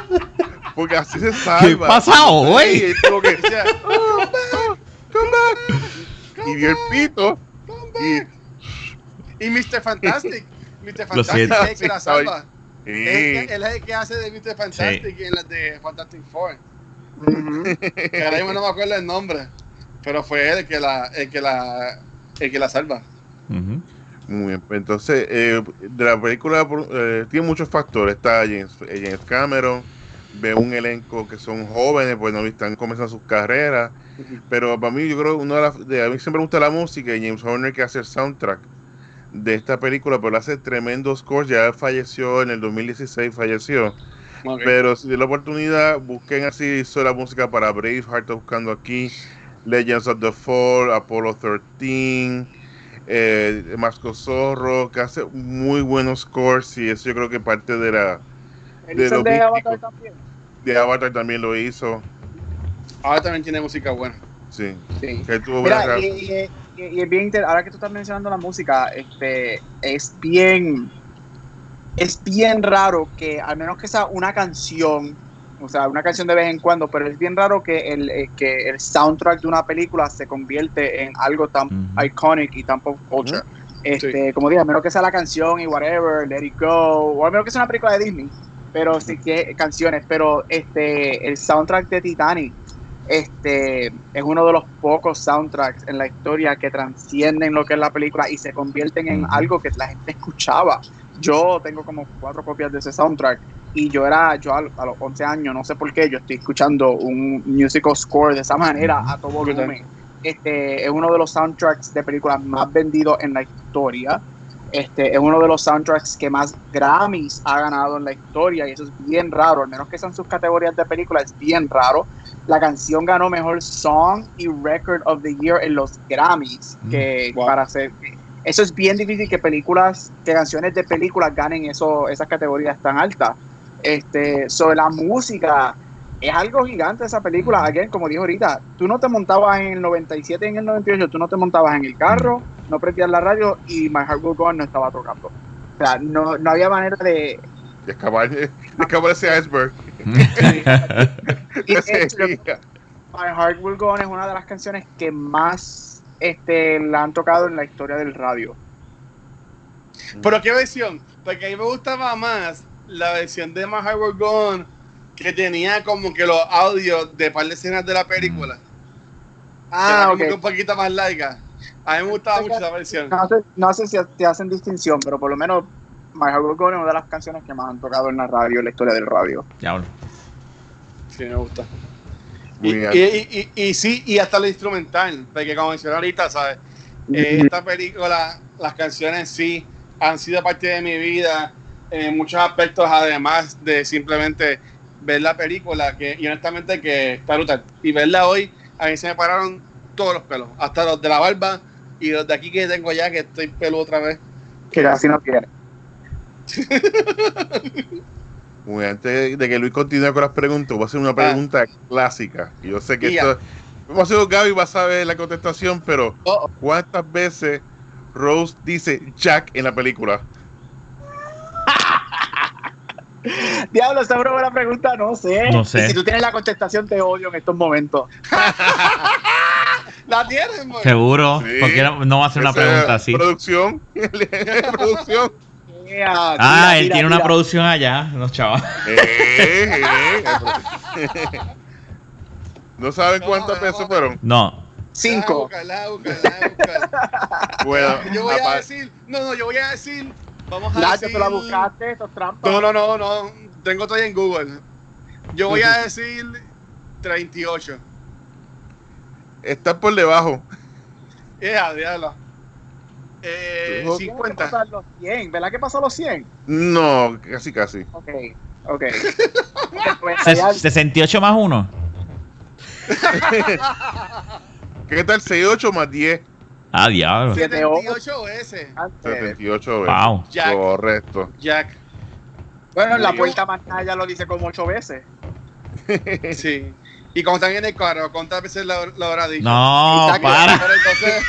Porque así se salva. ¿Qué pasa hoy? Sí, como que, Decía, come back, come back. Y vio el pito. Y, Y Mr. Fantastic. Mr. Fantastic es que la salva. Y- Es el que- Él es el que hace de Mr. Fantastic en las de Fantastic Four. Que ahora mismo no me acuerdo el nombre. Pero fue él el que la, el que la, el que la salva. Muy bien, pues entonces, eh, de la película eh, tiene muchos factores. Está James, eh, James Cameron, ve un elenco que son jóvenes, pues no están comenzando sus carreras. Pero para mí, yo creo, uno de, las- de- a mí siempre me gusta la música y James Horner que hace el soundtrack de esta película, pero hace tremendos scores. Ya falleció en el 2016, falleció. Pero si de la oportunidad, busquen así hizo la música para Braveheart, buscando aquí, Legends of the Fall, Apollo 13, eh, Masco Zorro, que hace muy buenos scores y eso yo creo que parte de la De místicos. Avatar también. de Avatar también lo hizo, Ahora también tiene música buena. sí, Sí. que tuvo Mira, y- y- es bien inter- ahora que tú estás mencionando la música, este es bien es bien raro que al menos que sea una canción, o sea, una canción de vez en cuando, pero es bien raro que el eh, que el soundtrack de una película se convierte en algo tan iconic y tan pop culture. Este, como dije, a menos que sea la canción y whatever, Let It Go, o a menos que sea una película de Disney, pero sí que canciones, pero este el soundtrack de Titanic este es uno de los pocos soundtracks en la historia que transcienden lo que es la película y se convierten en algo que la gente escuchaba. Yo tengo como cuatro copias de ese soundtrack y yo era, yo a, a los 11 años, no sé por qué, yo estoy escuchando un musical score de esa manera a todo volumen. Este es uno de los soundtracks de películas más vendidos en la historia. Este es uno de los soundtracks que más Grammys ha ganado en la historia y eso es bien raro, al menos que sean sus categorías de película, es bien raro. La canción ganó mejor Song y Record of the Year en los Grammys, que Wow. para hacer eso es bien difícil que películas, que canciones de películas ganen eso, esas categorías tan altas. Este, sobre la música, es algo gigante esa película. Again, como dijo ahorita, tú no te montabas en el 97 y en el 98, tú no te montabas en el carro, no prendías la radio y My Heart Will Go On no estaba tocando. O sea, no, no había manera de... De escapar, de escapar ese iceberg. y. My Heart Will Go On es una de las canciones que más este, la han tocado en la historia del radio. ¿Pero qué versión? Porque a mí me gustaba más la versión de My Heart Will Go On que tenía como que los audios de par de escenas de la película. Ah, que era ok. como que un poquito más larga. A mí me gustaba mucho esa versión. No sé, no sé si te hacen distinción, pero por lo menos My Heart Will Go On es una de las canciones que más han tocado en la radio, en la historia del radio. Diablo. Sí, me gusta. Y, bien. y, y, y- y sí, y hasta lo instrumental, porque como mencioné ahorita, ¿sabes? Eh, esta película, las canciones sí han sido parte de mi vida en muchos aspectos, además de simplemente ver la película, que, y honestamente que está brutal. Y verla hoy, a mí se me pararon todos los pelos, hasta los de la barba y los de aquí que tengo ya, que estoy peludo otra vez. Que casi no quiere. Muy bien, antes de que Luis continúe con las preguntas, voy a hacer una pregunta clásica. Yo sé que Ah. Esto. Vamos a hacer Gaby va a saber la contestación, pero Oh, ¿cuántas veces Rose dice Jack en la película? Diablo, esa es una buena pregunta, no sé. No sé. Y si tú tienes la contestación, te odio en estos momentos. ¿La tienes? Seguro. Sí. Porque no, va a hacer una pregunta así. Producción. producción. Yeah, Ah, tira, él tira, tiene una tira. producción allá, los chavos. Eh, eh. ¿No saben cuántas no, veces no. fueron? No. Cinco. Búscala, búscala. Bueno, Yo voy a decir, no, no, yo voy a decir, vamos a decir. tú la buscaste, esto es trampa. No, no, no, no, tengo todo en Google. Yo voy a decir 38. está por debajo. Yeah, diablo. Eh, Ojo. Tiene que 50. pasar los 100, ¿verdad que pasó los 100? No, casi, casi. Ok, ok. Pues, Ses- allá- 68 más 1. ¿Qué tal 68 más 10? Ah, diablo. Sí. 78 veces. antes. 78 veces. Wow. Jack. Correcto. Jack. Bueno, en la puerta más allá lo dice como 8 veces. Sí. Y cuando están en el carro, ¿cuántas veces lo, lo habrá dicho? No, para. Entonces,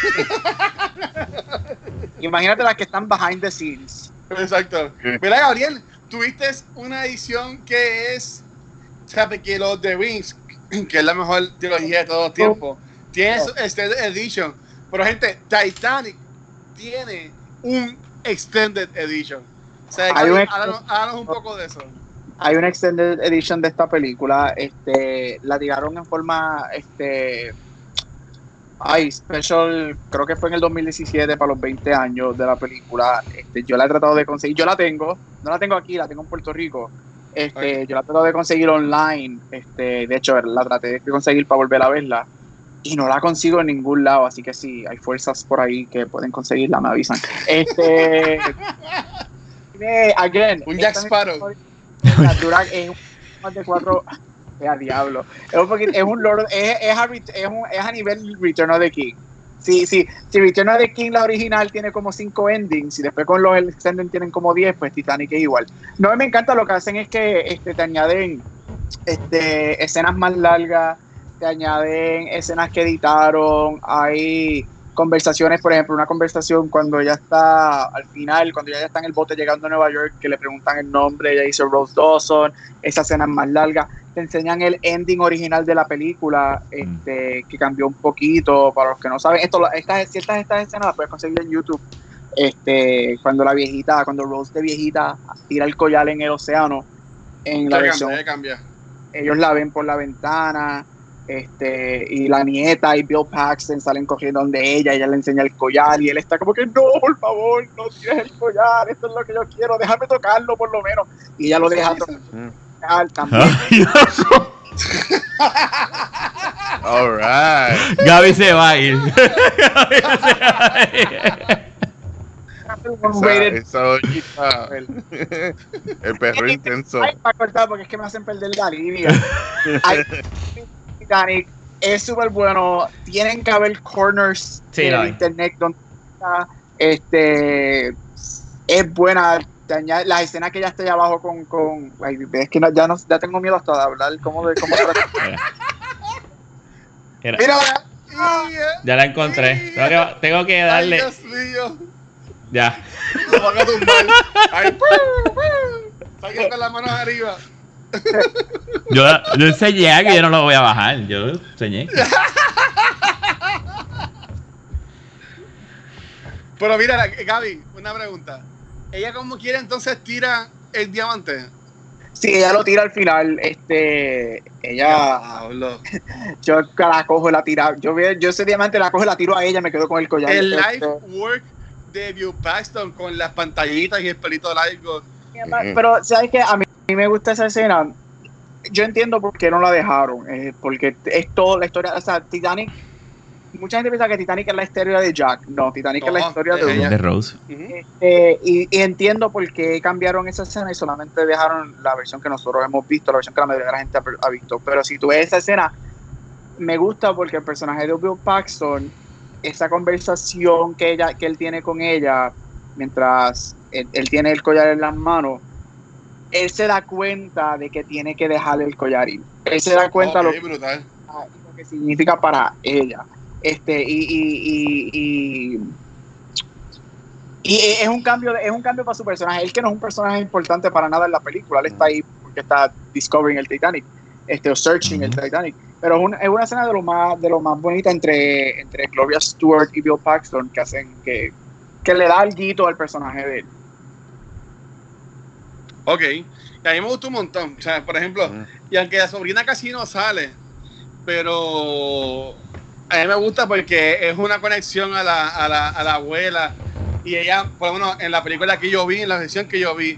Imagínate las que están behind the scenes. Exacto. Mira, Gabriel, tuviste una edición que es, ¿sabes? Que los The Rings, que es la mejor trilogía de todos los tiempos, tiene su Extended Edition. Pero, gente, Titanic tiene un Extended Edition. O sea, háblanos un poco de eso. Hay una extended edition de esta película. Este, la tiraron en forma, este, ay, special. Creo que fue en el 2017 para los 20 años de la película. Este, yo la he tratado de conseguir. Yo la tengo, no la tengo aquí, la tengo en Puerto Rico. Este, yo la he tratado de conseguir online. Este, de hecho, la traté de conseguir para volver a verla. Y no la consigo en ningún lado, así que si hay fuerzas por ahí que pueden conseguirla, me avisan. Este, again, Un Jack Sparrow. dura es más de cuatro a diablo. Es un poquito- es a, es a nivel Return of the King. Si, si, si Return of the King la original tiene como cinco endings y después con los extended tienen como 10 pues Titanic es igual. No me encanta lo que hacen es que este, te añaden este, escenas más largas te añaden escenas que editaron hay conversaciones, por ejemplo, una conversación cuando ella está al final, cuando ya está en el bote llegando a Nueva York, que le preguntan el nombre, ella dice Rose Dawson, esa escena es más larga, te enseñan el ending original de la película, este, que cambió un poquito, para los que no saben, esto, estas, ciertas estas escenas las puedes conseguir en YouTube, este, cuando la viejita, cuando Rose de viejita tira el collar en el océano, en la versión cambia, cambia. ellos la ven por la ventana, este, y la nieta y Bill Paxton salen corriendo donde ella, ella le enseña el collar y él está como que no, por favor, no tires el collar, esto es lo que yo quiero, déjame tocarlo por lo menos. Y ella lo deja tocar también. Dios. All right. Gaby se va a ir. Gaby se va a ir. Esa, esa el perro intenso. Ay, para cortar porque es que me hacen perder la línea. Ay, Titanic es súper bueno. Tienen que haber corners Sí, en internet donde está, este es buena. Las escenas que ya estoy abajo con, con ay, es que no- ya no ya tengo miedo hasta de hablar cómo de cómo Mira, ya la encontré. Tengo que, tengo que Ay, darle. Dios mío. Ya. Lo van a tumbar. Ay, Salga con las manos arriba. Yo, yo enseñé que yo no lo voy a bajar. Yo enseñé. Pero mira, Gaby, una pregunta. ¿Ella como quiere entonces tira el diamante? Sí, ella lo tira al final. Este, ella, Diablo. yo la cojo, la tira. Yo, yo ese diamante la cojo, la tiro a ella, me quedo con el collar. El Este, life work de View Paxton con las pantallitas y el pelito largo. Pero, ¿sabes qué? A mí, mí me gusta esa escena. Yo entiendo por qué no la dejaron. eh, porque es toda la historia. O sea, Titanic. Mucha gente piensa que Titanic es la historia de Jack. No, Titanic es la historia de de Rose. Eh, y, y entiendo por qué cambiaron esa escena y solamente dejaron la versión que nosotros hemos visto, la versión que la mayoría de la gente ha, ha visto. Pero si tú ves esa escena, me gusta porque el personaje de Bill Paxton, esa conversación que, ella, que él tiene con ella, mientras él, él tiene el collar en las manos, él se da cuenta de que tiene que dejarle el collar ir. Él se da cuenta Ok, lo, brutal. lo que significa para ella. Este, y, y, y, y- y es un cambio, es un cambio para su personaje. Él que no es un personaje importante para nada en la película, él está ahí porque está discovering el Titanic, este, o searching el Titanic. Pero es, un- es una escena de lo más, de lo más bonita entre, entre Gloria Stewart y Bill Paxton que hacen que, que le da algo al personaje de él. Ok. Y a mí me gustó un montón. O sea, por ejemplo, y aunque la sobrina casi no sale, pero a mí me gusta porque es una conexión a la, a la, a la abuela. Y ella, por lo menos en la película que yo vi, en la versión que yo vi,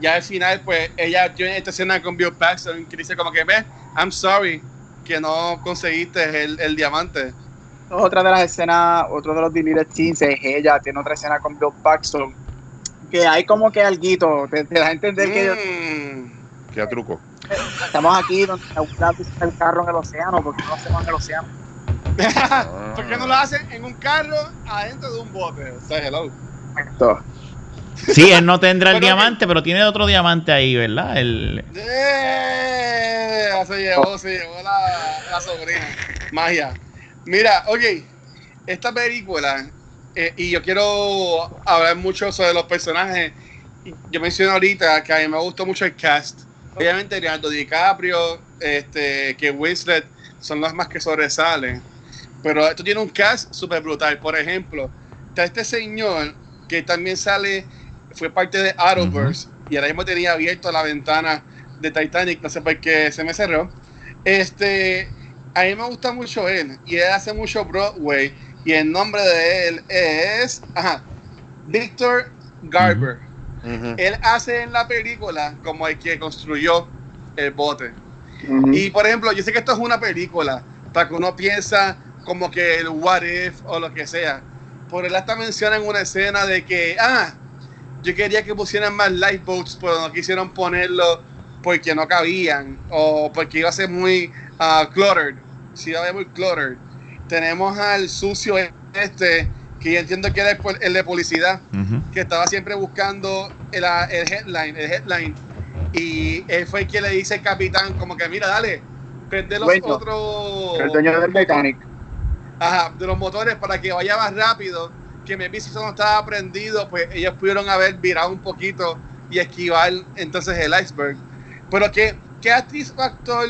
ya al final, pues ella tiene esta escena con Bill Paxton que dice como que, ve, I'm sorry que no conseguiste el, el diamante. Otra de las escenas, otro de los deleted scenes es ella, tiene otra escena con Bill Paxton, que hay como que alguito, te, te da a entender que Mm. Qué truco. estamos aquí donde visita el carro en el océano, porque no lo hacemos en el océano. ¿Por qué no lo hacen en un carro adentro de un bote? O sea, hello. Exacto. Sí, él no tendrá el Pero diamante, pero tiene otro diamante ahí, ¿verdad? El, ¡Eh! Se llevó, se llevó la, la sobrina. Magia. Mira, ok. Esta película, eh, y yo quiero hablar mucho sobre los personajes. Yo mencioné ahorita que a mí me gustó mucho el cast. Obviamente, Leonardo DiCaprio, este, que Winslet son los más que sobresalen. Pero esto tiene un cast súper brutal. Por ejemplo, está este señor que también sale, fue parte de Arrowverse y ahora mismo tenía abierto la ventana de Titanic, no sé por qué se me cerró. Este, a mí me gusta mucho él y él hace mucho Broadway y el nombre de él es, ajá, Victor Garber. Él hace en la película como el que construyó el bote. Y por ejemplo, yo sé que esto es una película, para que uno piensa como que el what if o lo que sea. Por él hasta menciona en una escena de que, ah, yo quería que pusieran más lifeboats, pero no quisieron ponerlo porque no cabían o porque iba a ser muy ah, cluttered. Si iba a ser muy cluttered. Tenemos al sucio este, que yo entiendo que era el, de publicidad que estaba siempre buscando el, el headline, el headline. Y él fue el que le dice al capitán, como que mira, dale, prende los otros El dueño del Titanic. ajá, de los motores para que vaya más rápido. Que me si eso no estaba prendido, pues ellos pudieron haber virado un poquito y esquivar entonces el iceberg. Pero que, ¿qué actriz o actor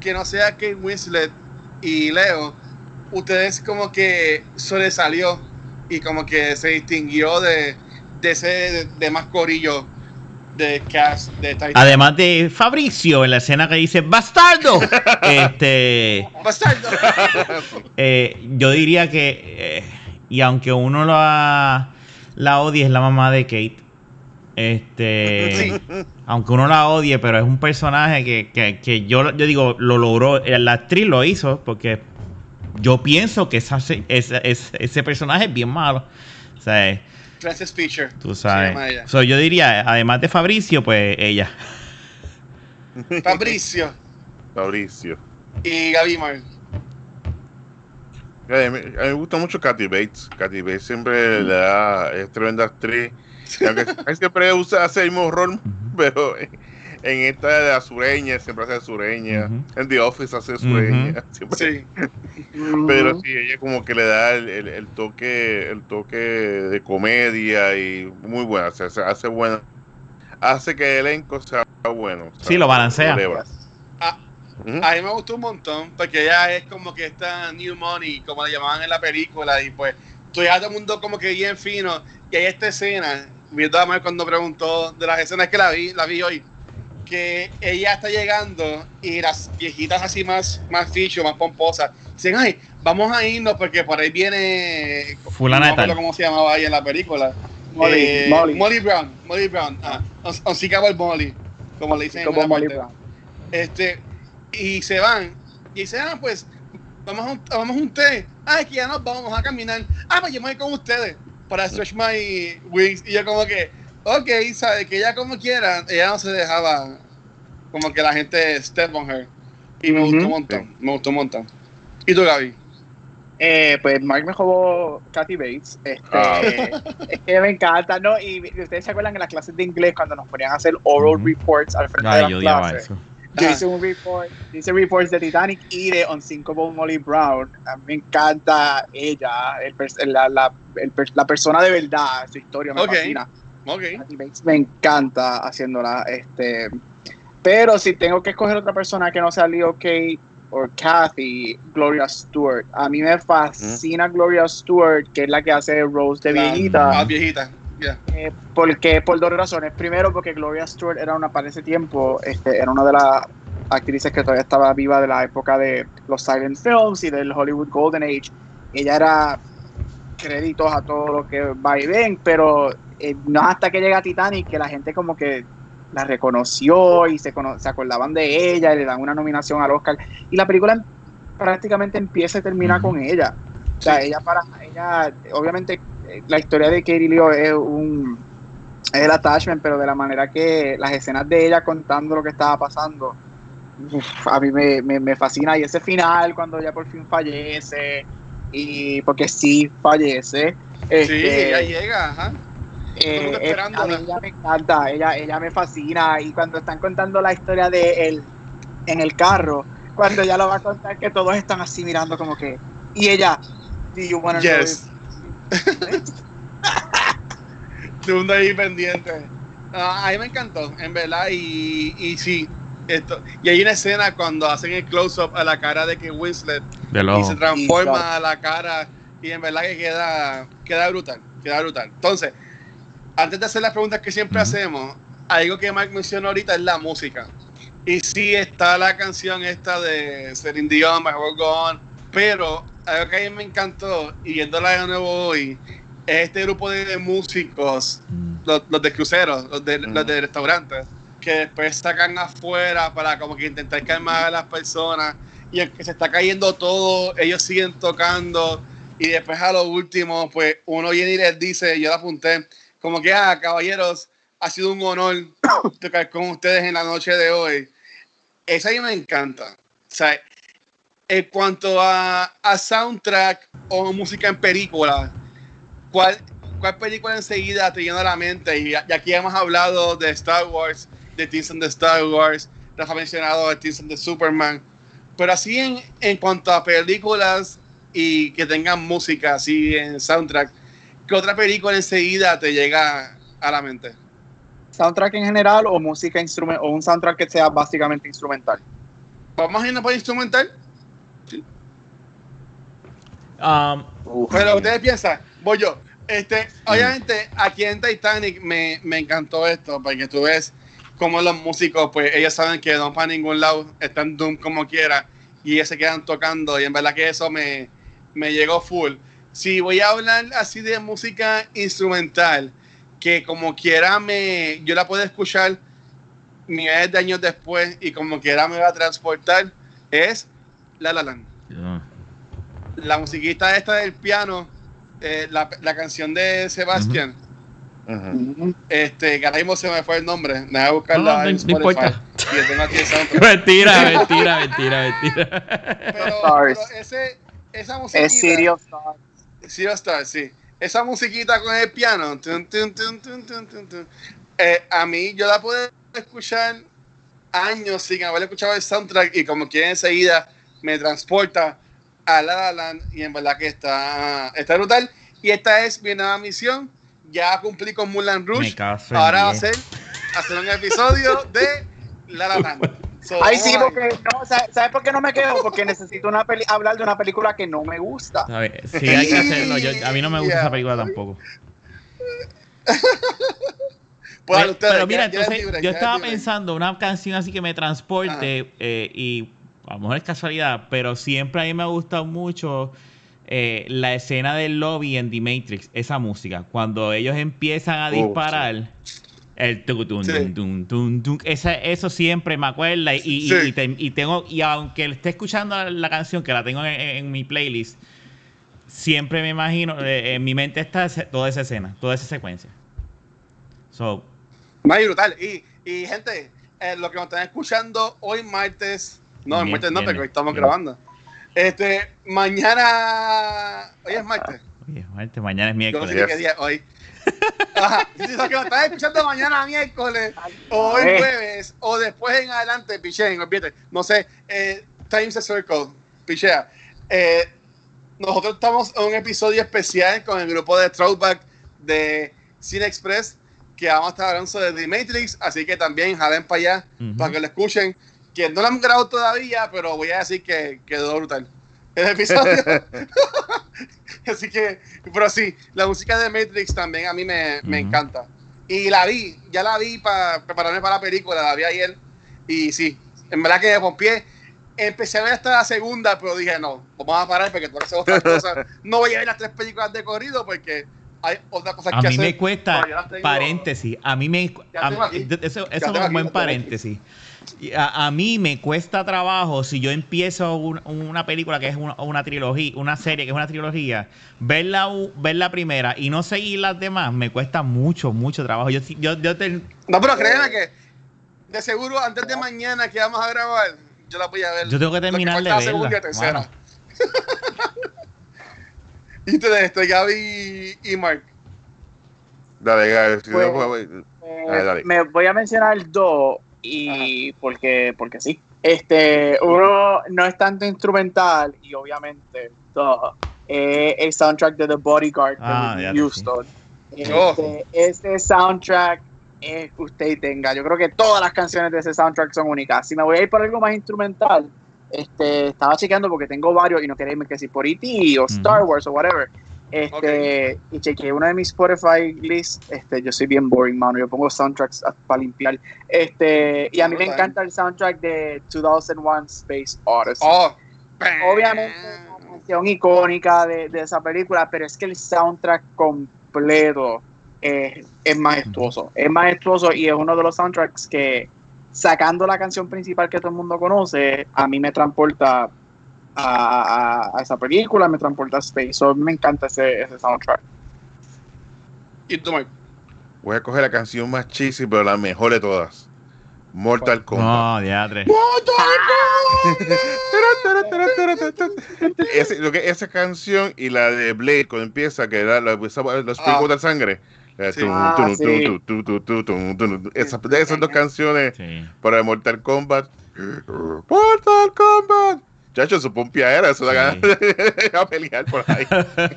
que no sea Kate Winslet y Leo, ustedes como que sobresalió y como que se distinguió de, de ese de, de más corillo de cast de? Además de Fabricio, en la escena que dice ¡Bastardo! este, Bastardo. eh, yo diría que, eh, y aunque uno la, la odie, es la mamá de Kate. Este, aunque uno la odie, pero es un personaje que, que- que yo, yo digo, lo logró. La actriz lo hizo porque yo pienso que esa, esa- ese, ese personaje es bien malo. O sea, Frances Fisher. tú sabes. So, yo diría, además de Fabricio, pues ella. Fabricio Fabricio. y Gaby Mar. A mí, a mí me gusta mucho Kathy Bates. Kathy Bates siempre le da, es tremenda actriz. Aunque siempre usa hace el mismo rol, pero en, esta de la sureña, siempre hace sureña. En The Office hace sureña. siempre- Sí. Pero sí, ella como que le da el, el- el toque el toque de comedia y muy buena, se, se hace buena. hace que el elenco sea bueno. Sí, lo balancea. Ah. A mí me gustó un montón, porque ella es como que esta New Money, como la llamaban en la película, y pues tú ya todo el mundo como que bien fino, y hay esta escena, Mar cuando preguntó de las escenas que la vi, la vi hoy, que ella está llegando y las viejitas así más, más ficho, más pomposas, dicen, ay, vamos a irnos porque por ahí viene... Fulana no tal. cómo se llamaba ahí en la película. Molly, Eh, Molly. Molly Brown, Molly Brown, ah, Unsinkable Molly, como le dicen en Como la Molly parte. Brown. Este, y se van. Y dicen, ah, pues, vamos a un, vamos a un té. Ah, es que ya nos vamos a caminar. Ah, pues yo me voy con ustedes para stretch my wings. Y yo como que, ok, sabe que ella como quiera, ella no se dejaba como que la gente step on her. Y me gustó un montón, me gustó un montón. ¿Y tú, Gaby? Eh, pues Mark me jugó Kathy Bates. Este, Ah. es que me encanta, ¿no? Y ustedes se acuerdan en las clases de inglés cuando nos ponían a hacer oral reports al frente de Ay, las yo odiaba clases. eso. Yo hice un report, hice reports de Titanic y de Unsinkable Molly Brown. A mí me encanta ella, el la, la, el la persona de verdad, su historia me Ok. fascina. Ok. Kathy Bates me encanta haciéndola. Este, pero si tengo que escoger otra persona que no sea Leo Kate o Kathy, Gloria Stewart. A mí me fascina Gloria Stewart, que es la que hace Rose de viejita. Ah, viejita. Eh, porque por dos razones. Primero, porque Gloria Stewart era una para ese tiempo, este, era una de las actrices que todavía estaba viva de la época de los silent films y del Hollywood Golden Age. Ella era créditos a todo lo que va y ven, pero eh, no hasta que llega Titanic que la gente como que la reconoció y se, cono- se acordaban de ella y le dan una nominación al Oscar. Y la película prácticamente empieza y termina con ella. O sea, Sí. ella para ella, obviamente, eh, la historia de Katie Leo es un es el attachment, pero de la manera que las escenas de ella contando lo que estaba pasando, uf, a mí me, me, me fascina. Y ese final, cuando ella por fin fallece, y porque sí fallece. Sí, este, ella llega, ajá. Eh, a mí ella me encanta, ella, ella me fascina. Y cuando están contando la historia de él en el carro, cuando ella lo va a contar, que todos están así mirando como que. Y ella, do you wanna know Yes. el mundo ahí pendiente. Ah, a mí me encantó, en verdad, y, y sí. Esto. Y hay una escena cuando hacen el close-up a la cara de que Winslet De y se transforma a la cara y en verdad que queda, queda brutal, queda brutal. Entonces, antes de hacer las preguntas que siempre Ujú. hacemos, algo que Mike mencionó ahorita es la música. Y sí está la canción esta de Celine Dion, My Heart Go On, pero algo que a mí me encantó, y viéndola de nuevo hoy, es este grupo de músicos, los, los de cruceros, los de, Ujú. los de restaurantes, que después sacan afuera para como que intentar calmar a las personas y aunque se está cayendo todo, ellos siguen tocando y después a lo último, pues uno viene y les dice, yo la apunté, como que, ah, caballeros, ha sido un honor tocar con ustedes en la noche de hoy. Esa a mí me encanta. O sea, en cuanto a, a soundtrack o música en película, ¿cuál, ¿cuál película enseguida te llena la mente? Y, y aquí hemos hablado de Star Wars, de Teams de Star Wars, Rafa ha mencionado de Teams de Superman, pero así en, en cuanto a películas y que tengan música así en soundtrack, ¿qué otra película enseguida te llega a la mente? soundtrack en general o música instrumental o un soundtrack que sea básicamente instrumental. Vamos a irnos por instrumental, Um, pero ustedes piensan, voy yo. Este, obviamente, aquí en Titanic me, me encantó esto, porque tú ves como los músicos, pues ellos saben que no para ningún lado, están Doom como quiera, y ellos se quedan tocando, y en verdad que eso me, me llegó full. Si voy a hablar así de música instrumental, que como quiera me, yo la puedo escuchar miles de años después, y como quiera me va a transportar, es La La Land la musiquita esta del piano, eh, la, la canción de Sebastián, este, que ahora mismo se me fue el nombre, me voy a buscarla No, no, en no importa. Y tengo aquí el soundtrack. mentira, mentira, mentira, mentira. pero, ese, esa musiquita, Es City of Stars. Of Stars, sí. Esa musiquita con el piano, tun, tun, tun. Eh, a mí yo la puedo escuchar años sin haber escuchado el soundtrack y como que enseguida me transporta a La La Land y en verdad que está, está brutal. Y esta es mi nueva misión. Ya cumplí con Mulan Rouge. Ahora va a ser hacer un episodio de La La Land. So, Ay, sí, porque no, ¿sabes por qué no me quedo? Porque necesito una peli hablar de una película que no me gusta. A ver, sí, hay que hacerlo. Yo- a mí no me gusta esa película tampoco. Pues, Pero- ustedes, pero mira, ya- ya entonces es libre, yo estaba libre. pensando una canción así que me transporte eh, y a lo mejor es casualidad, pero siempre a mí me ha gustado mucho eh, la escena del lobby en The Matrix, esa música, cuando ellos empiezan a Oh, disparar. Sí. Tun, tun, tun, tun, esa- eso siempre me acuerda y, y- Sí. y te- y tengo y aunque esté escuchando la canción que la tengo en, en mi playlist siempre me imagino eh, en mi mente está toda esa escena toda esa secuencia so Más brutal. Y, y gente, eh, lo que nos están escuchando hoy martes, no, el Bien, martes no, porque hoy estamos bien. grabando. Este, mañana, hoy es martes. Oye, martes, mañana es Yo no miércoles. sé ni qué día es hoy. Ajá. Si los que nos están escuchando mañana miércoles, o hoy Eh. jueves, o después en adelante, picheen, olvídate. No sé, eh, Times Circle, pichea. Eh, nosotros estamos en un episodio especial con el grupo de Throwback de Cine Express, que vamos a estar hablando de The Matrix, así que también jalen para allá, Ujú. para que lo escuchen. Que no lo hemos grabado todavía, pero voy a decir que quedó brutal. El episodio. Así que, pero sí, la música de Matrix también a mí me, me encanta. Y la vi, ya la vi para prepararme para la película, la vi ayer. Y sí, en verdad que me pompié. Empecé a ver hasta la segunda, pero dije, no, vamos a parar porque que hacer otras cosas. No voy a ver las tres películas de corrido porque hay otras cosas A que mí hacer. me cuesta, No, yo las tengo- paréntesis, a mí me... A- eso eso es un buen aquí. A, a mí me cuesta trabajo si yo empiezo un- una película que es una, una trilogía, una serie que es una trilogía, ver la, u- ver la primera y no seguir las demás, me cuesta mucho, mucho trabajo. Yo, yo, yo te- No, pero créeme que de seguro antes de mañana que vamos a grabar, yo la voy a ver. Yo tengo que terminar de falta la segunda verla, mano. y ustedes, este, Gaby y Mark. Dale, Gaby. si Pues- no, pues, Eh, Dale, dale. Me voy a mencionar dos y porque, porque sí. Este, uno no es tanto instrumental y obviamente dos, eh, el soundtrack de The Bodyguard Ah, de Houston. Oh. Este, ese soundtrack es que usted tenga. Yo creo que todas las canciones de ese soundtrack son únicas. Si me voy a ir por algo más instrumental, este, estaba chequeando porque tengo varios y no quería irme que si por E.T. o Star. Wars o whatever. Este, y chequeé una de mis Spotify lists. Este, yo soy bien boring, mano. Yo pongo soundtracks para limpiar. Este, y a mí me encanta el soundtrack de 2001 Space Odyssey. Oh. Obviamente es una canción icónica de, de esa película, pero es que el soundtrack completo es, es majestuoso. Es majestuoso y es uno de los soundtracks que, sacando la canción principal que todo el mundo conoce, a mí me transporta a, a- a esa película, me transporta a Space. So, me encanta ese, ese soundtrack. Y tú, Mark. Voy a coger la canción más cheesy, pero la mejor de todas. Mortal Kombat. No, diatre. Ese- lo que, esa canción y la de Blade cuando empieza, que da, los Ah. picos de sangre. La de Ah, tum. Esas- dos canciones Sí. para Mortal Kombat. Mortal Kombat. Chacho, su pompia era, eso da Sí. ganas de a pelear por ahí.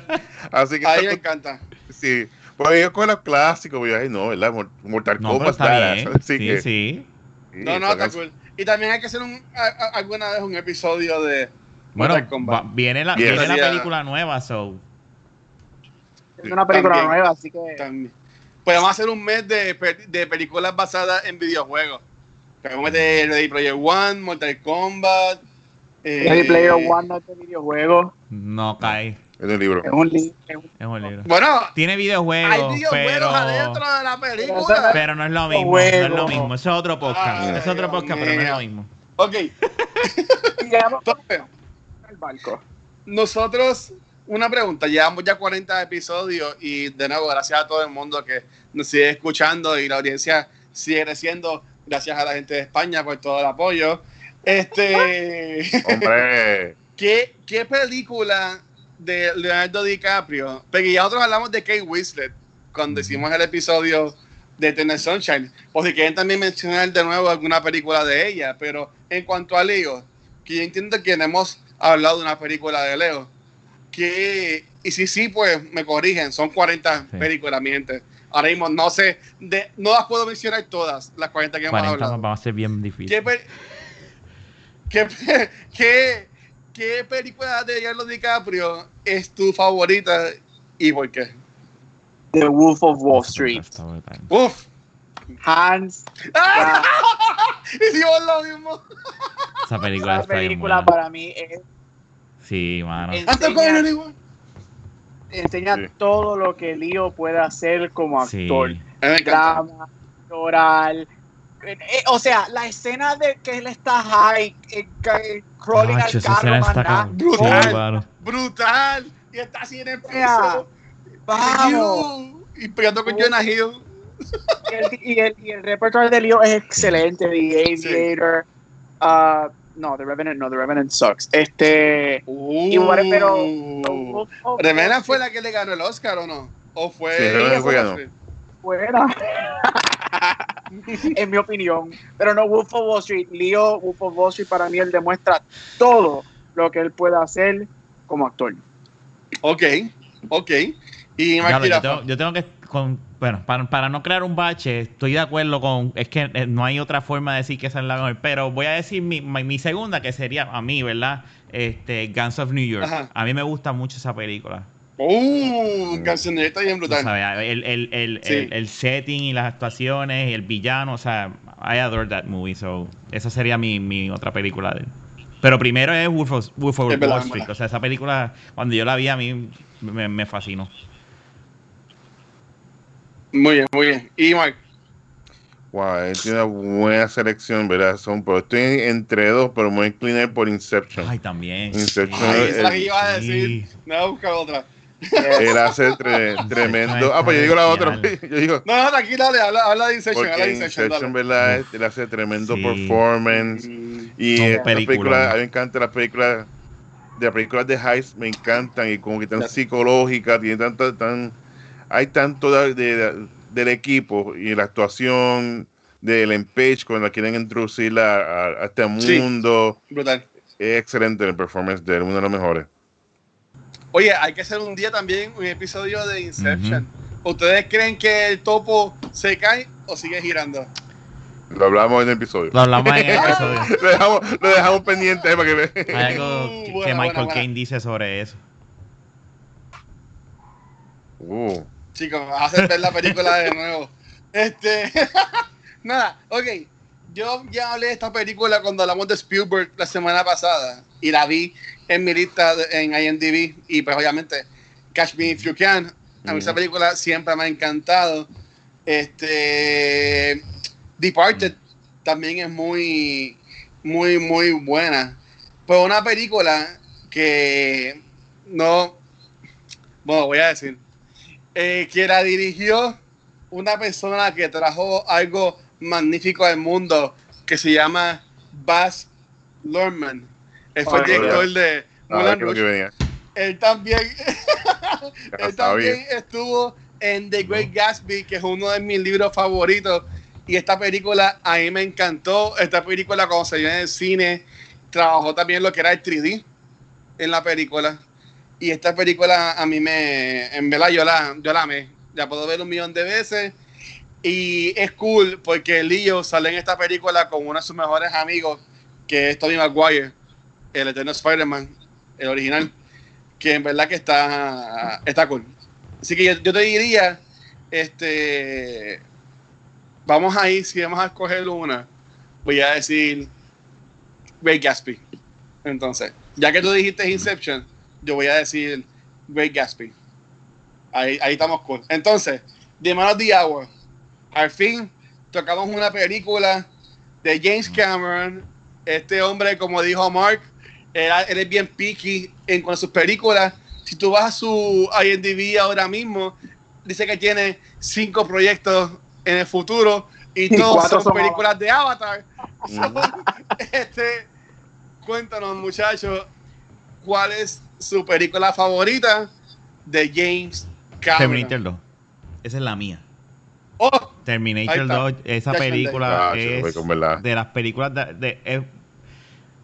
Así que A mí me encanta. sí. Pues yo con los clásicos, voy ay, no, ¿verdad? Mor- Mortal No, Kombat está bien. Así Sí, que- sí. sí, No, no, está cool. Y también hay que hacer un, a- a- alguna vez un episodio de Bueno, Mortal Kombat. va- viene la, viene la película nueva, so. Es una película También. nueva, así que. También. Pues vamos a hacer un mes de, de películas basadas en videojuegos. Vamos a meter Ready Player One, Mortal Kombat. Eh, Ready Player One no es de videojuego, No cae. En el libro. es un, li- es un- Es un libro. Bueno, Tiene videojuegos, hay videojuegos pero, adentro de la película. pero no es lo mismo. No es lo mismo. Eso es otro podcast. Ay, es otro podcast, pero no es lo mismo. Ok, y llegamos entonces, al barco. nosotros, una pregunta, llevamos ya 40 episodios y de nuevo, gracias a todo el mundo que nos sigue escuchando y la audiencia sigue creciendo. Gracias a la gente de España por todo el apoyo. Este, Hombre. ¿qué, ¿qué película de Leonardo DiCaprio? Porque ya nosotros hablamos de Kate Winslet cuando hicimos el episodio de Eternal Sunshine. O si quieren también mencionar de nuevo alguna película de ella. Pero en cuanto a Leo, que yo entiendo que no hemos hablado de una película de Leo. Que, y si sí, pues me corrigen, son 40 Sí. películas, mi gente. ahora mismo no sé, de, no las puedo mencionar todas, las 40 que hemos 40 hablado. va a ser bien difícil. ¿Qué, qué, qué, qué película de Leonardo DiCaprio es tu favorita y por qué? The Wolf of Wall Street. Uf. Hands. ¡Ah! Hicimos lo mismo. Esa película Esa película para mí es- Sí, mano. Igual. enseña Sí. todo lo que Leo puede hacer como actor. Drama, oral. Eh, o sea, la escena de que él está high, eh, eh, crawling Nacho, al carro, está brutal. Sí, mano. Brutal. Y está así en el piso. Vamos. Y pegando con Jonah Hill. Y el, y el, y el repertorio de Leo es excelente. The Aviator. uh, no, The Revenant, no, The Revenant sucks. Este. Igual, pero- Uh. ¿Remena fue la que le ganó el Oscar o no? ¿O fue.? Sí, Revenant fue ganó. Fuera. en mi opinión. Pero no Wolf of Wall Street. Leo, Wolf of Wall Street para mí él demuestra todo lo que él puede hacer como actor. Ok, ok. Y lo, yo, tengo, yo tengo que. con- bueno, para, para no crear un bache, estoy de acuerdo con. Es que eh, no hay otra forma de decir que esa es la mejor. Pero voy a decir mi, mi, mi segunda, que sería a mí, ¿verdad? Este, Guns of New York. Ajá. A mí me gusta mucho esa película. Uh, cancioneta bien brutal. sabes, el, el, el, Sí. el, el setting y las actuaciones y el villano, o sea, I adore that movie. So, esa sería mi, mi otra película de él. Pero primero es Wolf of, Wolf of Wall Street. O sea, esa película, cuando yo la vi, a mí me, me fascinó. Muy bien, muy bien. Y Mark. Wow, él tiene una buena selección, ¿verdad? Son, pero estoy entre dos, pero me voy a inclinar por Inception. Ay, también. Inception. Ay, el- esa es la que iba a sí. decir. Me voy a buscar otra. Él hace tre- tremendo. Ah, pues yo digo la otra. Yo digo, No, no, tranquila, dale, habla, habla de Inception. Habla de Inception, Inception. ¿verdad? Él hace tremendo Sí. performance. Y películas, a mí me encantan las películas de las películas de Heist, me encantan y como que tan Ya. psicológicas, tanto, tan, hay tanto de- de- del equipo y la actuación de Ellen Page cuando la quieren introducir a, a- a este Sí. mundo, Brutal. es excelente el performance de él, uno de los mejores. Oye, hay que hacer un día también un episodio de Inception. ¿Ustedes creen que el topo se cae o sigue girando? Lo hablamos en el episodio. Lo hablamos en el episodio. lo, dejamos, lo dejamos pendiente ahí para que ve- Hay algo Uh, que, buena, Michael. Caine dice sobre eso. Uh, Chicos, vas a hacer ver la película de nuevo. Este. Nada, ok. Yo ya hablé de esta película cuando hablamos de Spielberg la semana pasada y la vi en mi lista de- en IMDb y pues obviamente Catch Me If You Can. A mí esa película siempre me ha encantado. Este Departed también es muy, muy, muy buena. Pero una película que no, bueno, voy a decir, eh, que la dirigió una persona que trajo algo magnífico al mundo que se llama Baz Luhrmann. Él fue el director de a ver Moulin qué es lo que Rouge. venía. Él también, Ya él también estuvo en The Great Gatsby, que es uno de mis libros favoritos. Y esta película a mí me encantó. Esta película cuando se vio en el cine, trabajó también lo que era el 3D en la película. Y esta película a mí me, en verdad yo la, yo la amé. La puedo ver un millón de veces. Y es cool porque Leo sale en esta película con uno de sus mejores amigos, que es Tony Maguire, el eterno Spider-Man, el original, que en verdad que está, está cool. Así que yo, te diría, este, vamos a ir, si vamos a escoger una, voy a decir Great Gatsby. Entonces, ya que tú dijiste Inception, yo voy a decir Great Gatsby. Ahí, ahí estamos cool. Entonces, The Man of the Hour. Al fin, tocamos una película de James Cameron. Este hombre, como dijo Mark, era- él es bien picky en cuanto a sus películas. Si tú vas a su IMDb ahora mismo, dice que tiene cinco proyectos en el futuro y Y todos son son películas de Avatar. Mm. Este, cuéntanos, muchachos, ¿cuál es su película favorita de James Cameron? Terminator 2. Esa es la mía. Oh, Terminator está. 2, esa Ya película Ah, es de las películas de, de, es-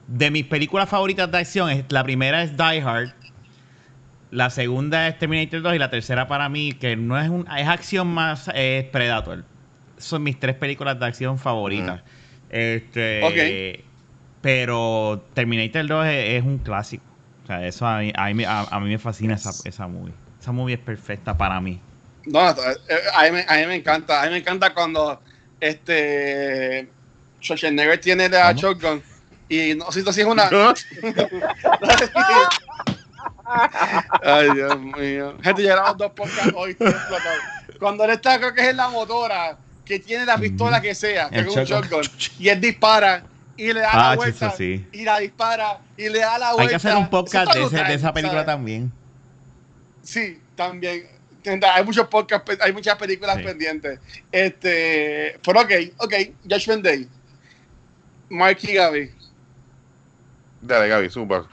de mis películas favoritas de acción. Es, la primera es Die Hard. La segunda es Terminator 2 y la tercera para mí, que no es un, es acción más, es Predator. Son mis tres películas de acción favoritas. Este. Pero Terminator 2 es, es un clásico. O sea, eso a mí, a mí, me- a- a mí me fascina esa, esa movie. Esa movie es perfecta para mí. No, eh, a mí, me, a mí me encanta. A mí me encanta cuando este Schwarzenegger tiene la ¿Cómo? shotgun y no sé si es una. Ay, Dios mío. Gente, llevamos dos podcasts hoy. Cuando él está, creo que es en la motora, que tiene la pistola que sea, que El es un shotgun. y él dispara y le da Ah, la vuelta. chico, sí. Y la dispara y le da la vuelta. Hay que hacer un podcast de, ese- de esa película ¿sabes? también. Sí, también. Hay muchos podcasts, hay muchas películas Sí. pendientes. Este, pero ok, ok, Judgment Day. Mark y Gaby. Dale, Gaby, suba.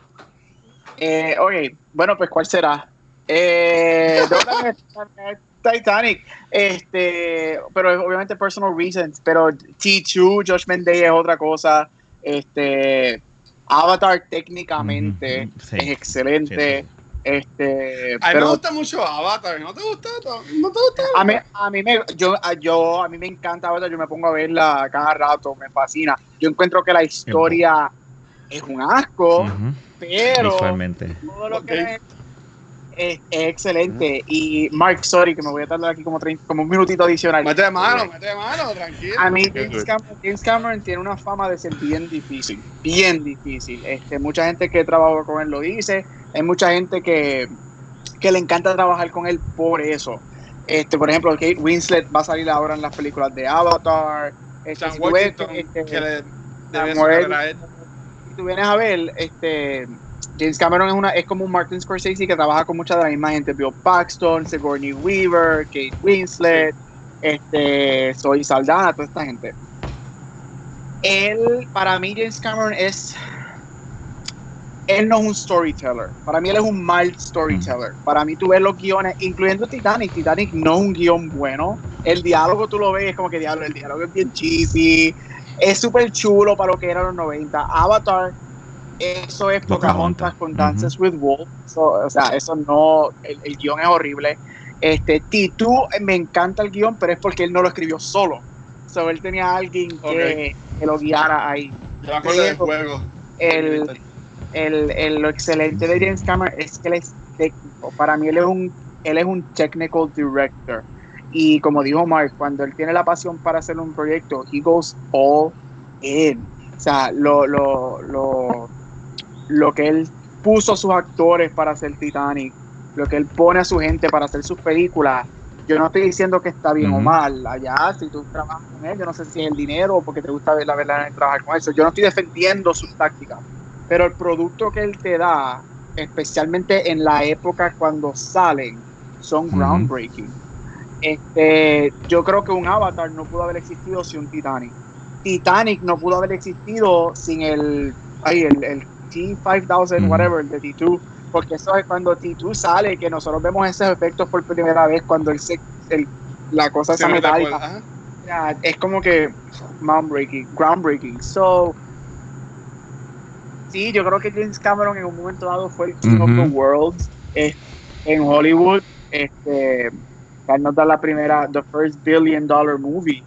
Eh, ok, bueno, pues ¿cuál será? Eh, Titanic, este, pero obviamente personal reasons, pero T2, Judgment Day es otra cosa, este, Avatar técnicamente sí. es excelente, Sí, sí, este, A mí me gusta mucho Avatar. ¿No te gusta? ¿No te gusta? a mí, a mí me, yo, a, yo, a mí me encanta Avatar, yo me pongo a verla cada rato, me fascina, yo encuentro que la historia es un asco, pero Visualmente. todo lo que es, es- es excelente. Y Mark, sorry, que me voy a tardar aquí como, 30 como un minutito adicional. Mete de mano, mete de mano, tranquilo. A mí James. Cameron, James Cameron tiene una fama de ser bien difícil, bien difícil. Este, mucha gente que trabaja con él lo dice, hay mucha gente que, que le encanta trabajar con él por eso. Este, por ejemplo, Kate Winslet va a salir ahora en las películas de Avatar. Este, Sam este, que le debe a él. Si tú vienes a ver, este, James Cameron es, una, es como un Martin Scorsese que trabaja con mucha de la misma gente. Bill Paxton, Sigourney Weaver, Kate Winslet, este, Zoe Saldana, toda esta gente. Él, para mí, James Cameron es. Él no es un storyteller. Para mí, él es un mal storyteller. Para mí, tú ves los guiones, incluyendo Titanic. Titanic no es un guion bueno. El diálogo tú lo ves, es como que diablo, el diálogo es bien cheesy. Es súper chulo para lo que era los 90. Avatar, eso es Pocahontas. Pocahontas con Dances with Wolves. Eso, o sea, eso no. El, el guion es horrible. Este, Titu, eh, me encanta el guion, pero es porque él no lo escribió solo. So, él tenía a alguien que, que lo guiara ahí. Yo me acuerdo del juego. El, el, el- lo excelente de James Cameron es que él es técnico. Para mí él es un él es un technical director. Y como dijo Mark, cuando él tiene la pasión para hacer un proyecto, he goes all in. O sea, lo, lo, lo, lo que él puso a sus actores para hacer Titanic, lo que él pone a su gente para hacer sus películas, yo no estoy diciendo que está bien o mal. Allá, si tú trabajas con él, yo no sé si es el dinero o porque te gusta ver la verdad en trabajar con eso. Yo no estoy defendiendo sus tácticas, pero el producto que él te da, especialmente en la época cuando salen, son Ujú. groundbreaking. Este, yo creo que un Avatar no pudo haber existido sin un Titanic. Titanic no pudo haber existido sin el, ay, el, el T5000, Ujú. whatever, el de T2, porque eso es cuando T2 sale, que nosotros vemos esos efectos por primera vez cuando se, el- la cosa Sí, esa me metálica es como que groundbreaking, groundbreaking. So, sí, yo creo que James Cameron en un momento dado fue el king of the world eh, en Hollywood. Este, él nos da la primera, the first billion dollar movie.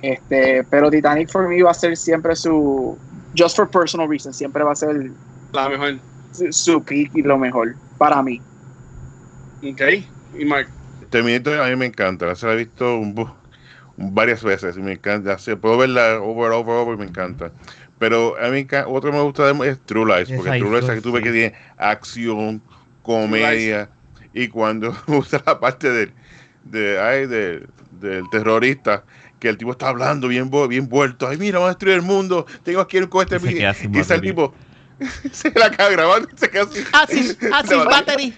Este, pero Titanic for me va a ser siempre su, just for personal reasons, siempre va a ser La mejor. su, su peak y lo mejor para mí. Ok. Y Mark. Terminator a mí me encanta, se la he visto un varias veces y me encanta, se puedo verla over, over, over, me encanta. Pero a mí otro que me gusta de- es True Lies, Esa porque True Lies tú ves sí. que tiene acción, comedia y cuando me gusta la parte del, de, ay, de- del terrorista que el tipo está hablando bien bien vuelto, ay mira, vamos a destruir el mundo, tengo aquí el cohete Y y está el tipo se la acaba grabando, se queda así. Se va- battery.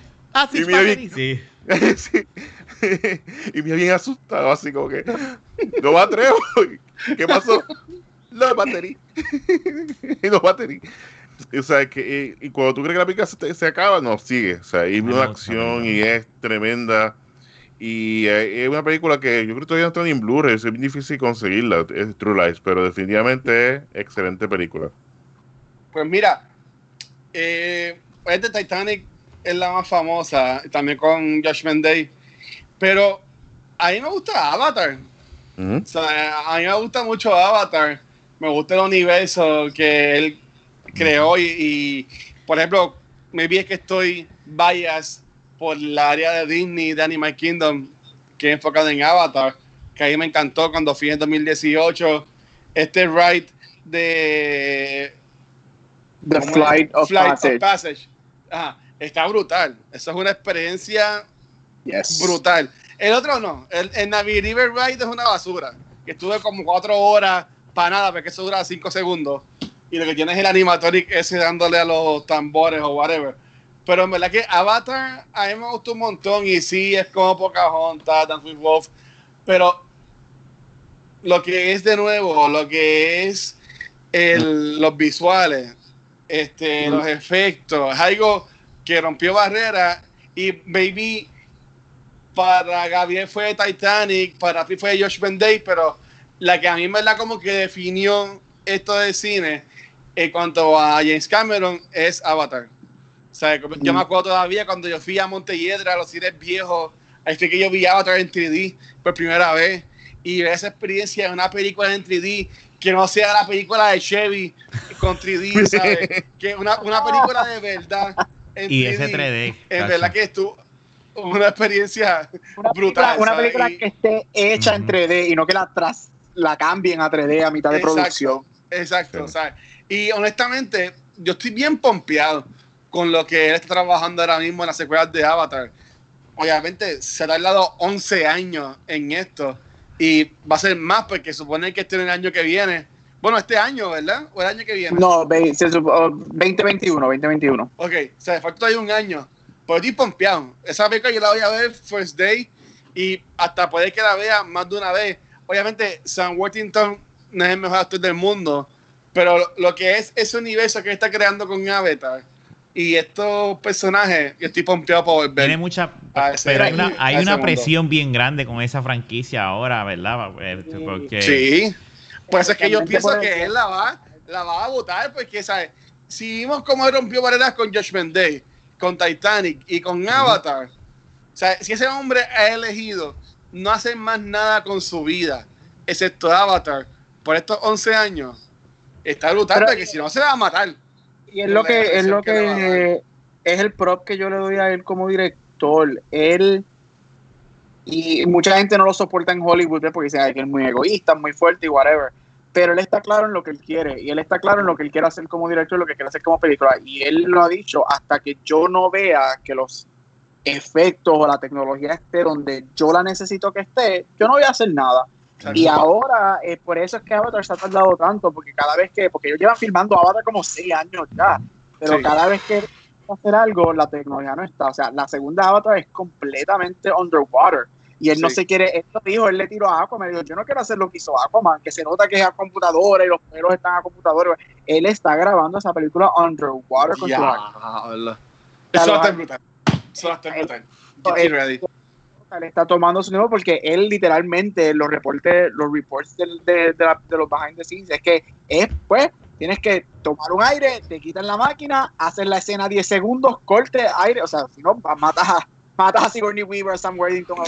Bien- battery. Sí. Sí. y me bien asustado, así como que no me atrevo. ¿Qué pasó? No batería. no batería. O sea, que, y, y cuando tú crees que la pica se, te- se acaba, no, sigue. O sea, hay una acción y es tremenda. Y eh, es una película que yo creo que todavía no está ni en Blu-ray, es bien difícil conseguirla, es True Lies, pero definitivamente es excelente película. Pues mira, eh, este Titanic es la más famosa, también con Judgment Day. Pero a mí me gusta Avatar. Ujú. O sea, a mí me gusta mucho Avatar. Me gusta el universo que él creó y, y, por ejemplo, maybe es que estoy bias por la área de Disney, de Animal Kingdom, que es enfocado en Avatar, que a mí me encantó cuando fui en 2018. Este ride de The. Flight of Passage. Ajá, está brutal. Eso es una experiencia Yes. brutal. El otro no. El, el Navi River Ride es una basura. Que estuve como cuatro horas para nada, porque eso dura cinco segundos. Y lo que tienes es el animatronic ese dándole a los tambores o whatever. Pero en verdad que Avatar a mí me gustó un montón. Y sí, es como Pocahontas, Dance with Wolf. Pero lo que es de nuevo, lo que es el- los visuales, este, los efectos, es algo que rompió barreras. Y baby para Gabriel fue Titanic, para ti fue Josh Day, pero la que a mí me la como que definió esto de cine en cuanto a James Cameron es Avatar. O sea, yo me acuerdo todavía cuando yo fui a Montelledra, a los cines viejos, ahí fue que yo vi Avatar en 3D por primera vez y esa experiencia de una película en 3D que no sea la película de Chevy con 3D, ¿sabes? que una, una película de verdad en Y 3D. ese 3D. En verdad que estuvo una experiencia Una brutal. película, una ¿sabes? película Y- que esté hecha en Ujú. 3D y no que la tras la cambien a 3D a mitad de Exacto. producción. Exacto, Sí. ¿sabes? Y honestamente, yo estoy bien pompeado con lo que él está trabajando ahora mismo en las secuelas de Avatar. Obviamente, se ha tardado 11 años en esto y va a ser más porque supone que este es el año que viene. Bueno, este año, ¿verdad? ¿O el año que viene? No, ve- se supo- oh, 2021, 2021. Ok, o sea, falta todavía un año. Pero estoy pompeado. Esa película yo la voy a ver first day y hasta puede que la vea más de una vez. Obviamente, Sam Worthington no es el mejor actor del mundo, pero lo que es ese universo que está creando con Avatar y estos personajes, yo estoy pompeado por ver. Tiene mucha. ese- Pero hay una, hay una mundo. presión bien grande con esa franquicia ahora, ¿verdad? Este, Porque. Sí. Por eso es que yo pienso que él la va, la va a votar porque, ¿sabes? Si vimos cómo él rompió barreras con Judgment Day, con Titanic y con Avatar, o sea, si ese hombre ha elegido no hacer más nada con su vida, excepto Avatar, por estos 11 años, está brutal Pero- porque si no se va a matar. Y es lo que es lo que es el prop que yo le doy a él como director. Él y mucha gente no lo soporta en Hollywood porque dicen "Ay, que es muy egoísta, muy fuerte y whatever. Pero él está claro en lo que él quiere y él está claro en lo que él quiere hacer como director, lo que quiere hacer como película. Y él lo ha dicho hasta que yo no vea que los efectos o la tecnología esté donde yo la necesito que esté, yo no voy a hacer nada. Y ahora, eh, por eso es que Avatar se ha tardado tanto, porque cada vez que, porque ellos llevan filmando Avatar como seis años ya, pero Sí. cada vez que hacer algo, la tecnología no está. O sea, la segunda Avatar es completamente underwater. Y él no Sí. se quiere, él lo dijo, él le tiró a Aquaman, dijo, yo no quiero hacer lo que hizo Aquaman, que se nota que es a computadora y los pelos están a computadora. Él está grabando esa película underwater con su Diablo. Eso va a estar brutal. Eso va a estar brutal. Get ready. Él está tomando su tiempo porque él literalmente los reportes los reports de, de la- de los behind the scenes es que es pues tienes que tomar un aire te quitan la máquina haces la escena 10 segundos corte aire o sea si no matas a matas a Sigourney Weaver Sam Worthington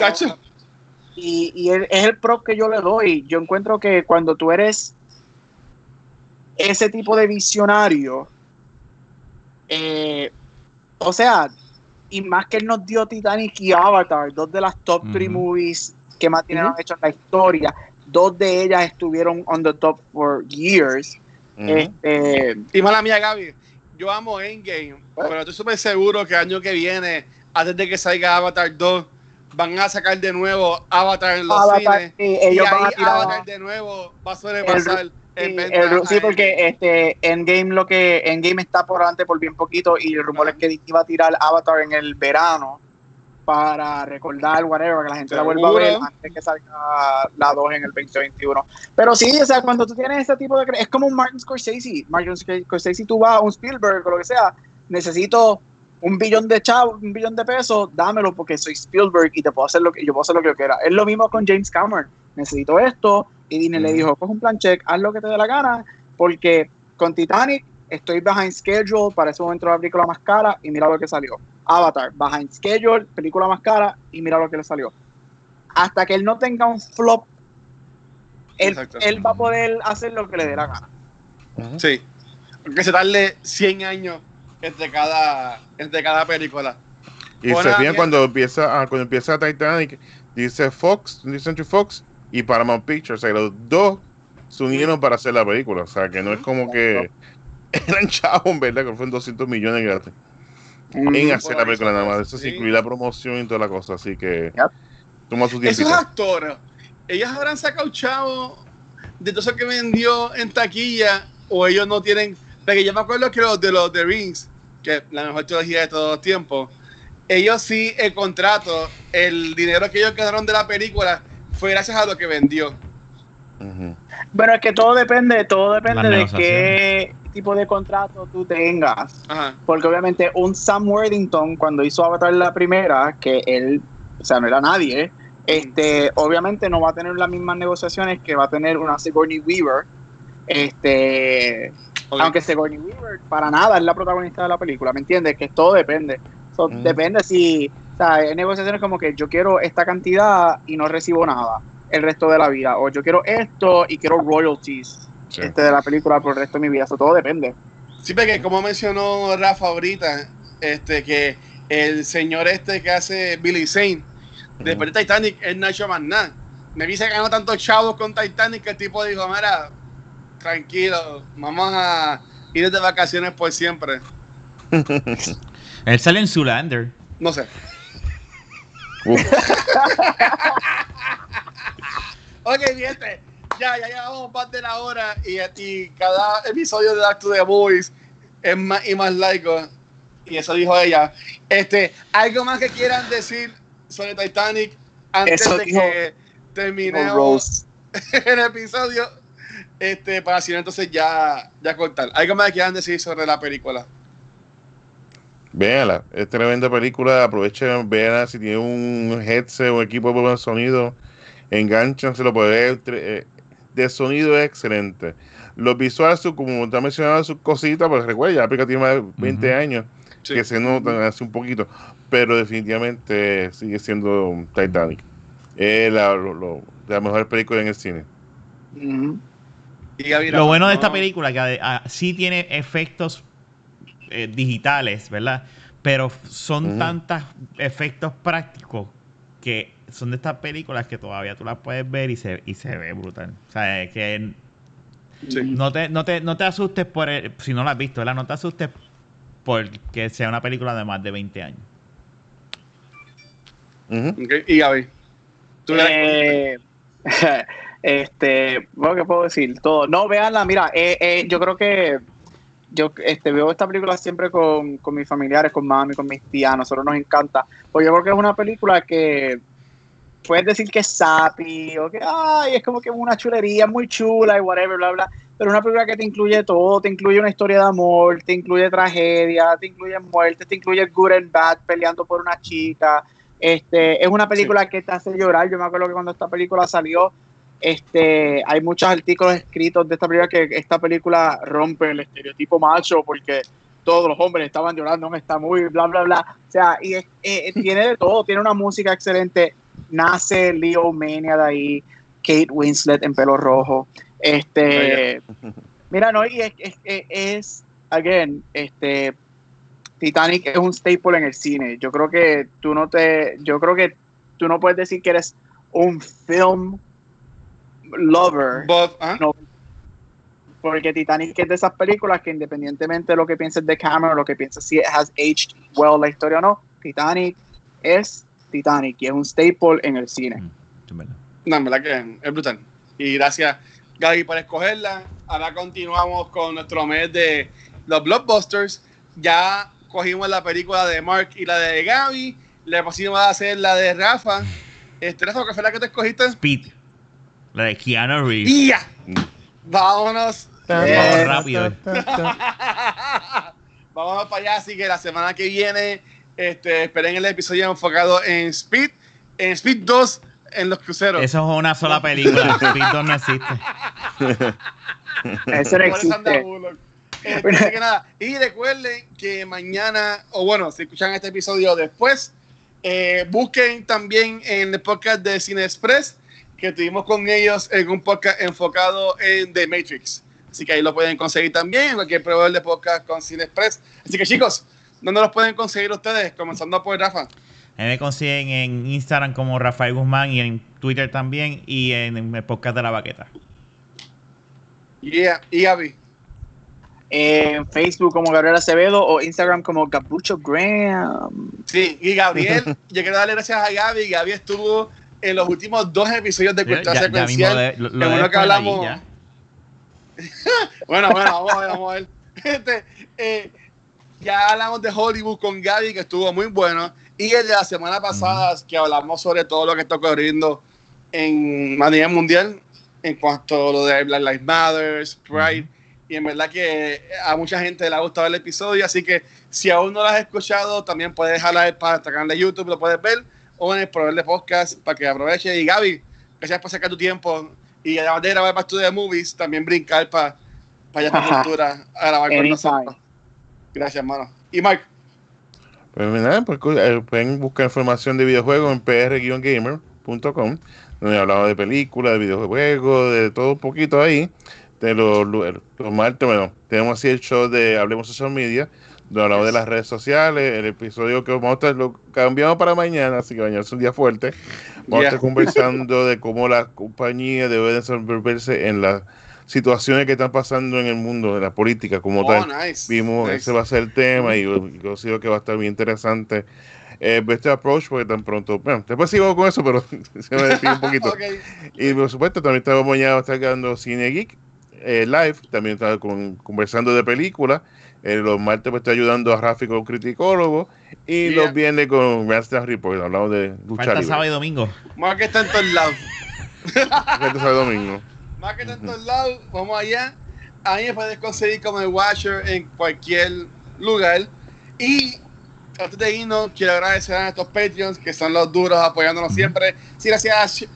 y, y él- es el prop que yo le doy. Yo encuentro que cuando tú eres ese tipo de visionario eh, o sea y más que él nos dio Titanic y Avatar, dos de las top three Ujú. movies que más dinero Ujú. han hecho en la historia. Dos de ellas estuvieron on the top for years. Este, Y mala mía, Gaby, yo amo Endgame, pero estoy súper seguro que el año que viene, antes de que salga Avatar 2, van a sacar de nuevo Avatar en los Avatar, cines. sí, Y van ahí a tirar Avatar de nuevo va a sobrepasar sí, el- sí, porque este Endgame lo que Endgame está por delante por bien poquito y el rumor Ajá. es que iba a tirar Avatar en el verano para recordar whatever que la gente la vuelva a ver antes que salga la 2 en el 2021. Pero sí, o sea, cuando tú tienes ese tipo de es como un Martin Scorsese, Martin Scorsese tú vas a un Spielberg o lo que sea, necesito un billón de chavos, un billón de pesos, dámelo porque soy Spielberg y te puedo hacer lo que yo puedo hacer lo que yo quiera. Es lo mismo con James Cameron. Necesito esto y Disney le dijo, coge un plan check, haz lo que te dé la gana porque con Titanic estoy behind schedule para ese momento la película más cara y mira lo que salió. Avatar, behind schedule, película más cara y mira lo que le salió. Hasta que él no tenga un flop, él, va a poder hacer lo que le dé la gana. Sí. Aunque se tarde 100 años entre cada, entre cada película. Y se fijan cuando empieza, ah, cuando empieza Titanic, dice Fox, dice Fox y Paramount Pictures. O sea, los dos se unieron para hacer la película. O sea, que no es como que eran chavos, ¿verdad? Que fueron 200 millones gratis en hacer la película nada más. Eso sí. incluye la promoción y toda la cosa. Así que Yep. toma su Esos actores, ellos habrán sacado chavo de todo eso que vendió en taquilla o ellos no tienen. Porque yo me acuerdo que los de los The Rings, que es la mejor trilogía de todos los tiempos, ellos sí, el contrato, el dinero que ellos ganaron de la película fue gracias a lo que vendió. Bueno, es que todo depende, todo depende de qué tipo de contrato tú tengas. Ajá. Porque obviamente un Sam Worthington, cuando hizo Avatar la primera, que él, o sea, no era nadie, este, obviamente no va a tener las mismas negociaciones que va a tener una Sigourney Weaver. Este, aunque Sigourney Weaver para nada es la protagonista de la película, ¿me entiendes? Que todo depende. So, Mm. Depende si, o sea, hay negociaciones como que yo quiero esta cantidad y no recibo nada el resto de la vida, o yo quiero esto y quiero royalties Sí. este, de la película por el resto de mi vida, eso todo depende. Sí, porque como mencionó Rafa ahorita, este, que el señor este que hace Billy Zane, después de Titanic, él no ha hecho más nada. Me vi se ganó tantos chavos con Titanic que el tipo dijo, mira, tranquilo, vamos a ir de vacaciones por siempre. Él sale en Zoolander. No sé. Ok, gente, ya, ya llevamos más de la hora y, y cada episodio de Acto de Boys es más y más laico. Y eso dijo ella. Este, ¿algo más que quieran decir sobre Titanic antes Eso de dijo- que terminemos el episodio? Este, para si no, entonces ya, ya cortar. ¿Algo más que quieran decir sobre la película? Véanla, es tremenda película. Aprovechen, véanla si tiene un headset o equipo de buen sonido. Enganchan, se lo puede ver. eh, De sonido es excelente. Los visuales, su- como te ha mencionado, sus cositas, pues recuerda, ya la película tiene más de 20 Ujú. años, que se notan hace un poquito. Pero definitivamente sigue siendo Titanic. Es la, lo- lo- la mejor película en el cine. Lo bueno de esta película que sí tiene efectos eh, digitales, ¿verdad? Pero son Ujú. tantos efectos prácticos que son de estas películas que todavía tú las puedes ver y se, y se ve brutal. O sea, es que Sí. no te, no te, no te asustes por el- si no la has visto, ¿verdad? No te asustes porque sea una película de más de 20 años. Ok, Y Gaby. ¿Tú Eh, este, ¿qué puedo decir? Todo. No, véanla, mira, eh, eh, yo creo que yo este, veo esta película siempre con, con mis familiares, con mami, con mis tías, a nosotros nos encanta, porque yo creo que es una película que puedes decir que es sappy, o que ay, es como que una chulería muy chula y whatever, bla, bla, pero es una película que te incluye todo, te incluye una historia de amor, te incluye tragedia, te incluye muerte, te incluye good and bad peleando por una chica, este, es una película que te hace llorar. Yo me acuerdo que cuando esta película salió, este, hay muchos artículos escritos de esta película que esta película rompe el estereotipo macho porque todos los hombres estaban llorando en esta movie, bla, bla, bla. O sea, y es- eh, tiene de todo, tiene una música excelente. Nace Leo Mania de ahí, Kate Winslet en pelo rojo. Este, mira, no, y es, es, es- es, again, este, Titanic es un staple en el cine. Yo creo que tú no te, yo creo que tú no puedes decir que eres un film lover, Bob, ¿ah? no, porque Titanic es de esas películas que independientemente de lo que pienses de Cameron, lo que pienses si it has aged well la historia o no, Titanic es Titanic y es un staple en el cine. Mm. No, en verdad que es brutal. Y gracias, Gaby, por escogerla. Ahora continuamos con nuestro mes de los blockbusters. Ya cogimos la película de Mark y la de Gaby. Le pusimos a hacer la de Rafa. Este, Rafa, ¿qué fue la que te escogiste? Speed. La de Keanu Reeves. ¡Y ya! Vámonos. Vamos rápido. Vámonos para allá. Así que la semana que viene, este, esperen el episodio enfocado en Speed. En Speed 2, en los cruceros. Eso es una sola película. Speed 2 no existe. Ese no existe. Este, así que nada, y recuerden que mañana, o bueno, si escuchan este episodio después, eh, busquen también en el podcast de Cine Express, que tuvimos con ellos en un podcast enfocado en The Matrix. Así que ahí lo pueden conseguir también en cualquier proveedor de podcast con Cine Express. Así que chicos, ¿dónde los pueden conseguir ustedes? Comenzando por Rafa. Me consiguen en Instagram como Rafael Guzmán y en Twitter también y en el podcast de la baqueta. Yeah. Y Gaby. En Facebook como Gabriel Acevedo o Instagram como Capucho Graham. Sí, y Gabriel, yo quiero darle gracias a Gaby. Gaby estuvo en los últimos dos episodios de Cultura Secuencial. de- lo- lo en uno que hablamos. Bueno, bueno, vamos a ver, vamos a ver. Este, eh, ya hablamos de Hollywood con Gaby, que estuvo muy bueno. Y el de la semana pasada, que hablamos sobre todo lo que está ocurriendo en a nivel mundial, en cuanto a lo de Black Lives Matter, Pride. Y en verdad que a mucha gente le ha gustado el episodio. Así que si aún no lo has escuchado, también puedes jalar para el canal de YouTube, lo puedes ver, o en el proveedor de podcast para que aproveche. Y Gaby, gracias por sacar tu tiempo. Y además de grabar para de Movies, también brincar para para allá para cultura a grabar con nosotros. Gracias, hermano. Y Mark, Pues nada, pues, eh, pueden buscar información de videojuegos en pr-gamer.com, donde hablamos de películas, de videojuegos, de todo un poquito ahí. De los, los, los martes, bueno, tenemos así el show de Hablemos Social Media, hablamos de las redes sociales. El episodio que vamos a estar, lo cambiamos para mañana, así que mañana es un día fuerte. Vamos Yeah. a estar conversando de cómo las compañías deben desenvolverse en las situaciones que están pasando en el mundo, en la política como oh, tal nice. vimos Nice. ese va a ser el tema y yo considero que va a estar bien interesante eh, ver este approach porque tan pronto bueno después sigo con eso pero se me despido un poquito y por supuesto también estamos mañana va a estar dando Cine Geek eh, live también está con, conversando de películas eh, los martes pues estoy ayudando a Rafi con criticólogo y Yeah. los viernes con Grandstand Report hablamos de lucha Falta libre sábado y domingo. Mark está en todos lados. Este sábado y domingo Mark está en todos lados. Vamos allá. A mí me puedes conseguir como el Watcher en cualquier lugar. Y antes de irnos, quiero agradecer a estos Patreons que son los duros apoyándonos siempre. Sí, gracias a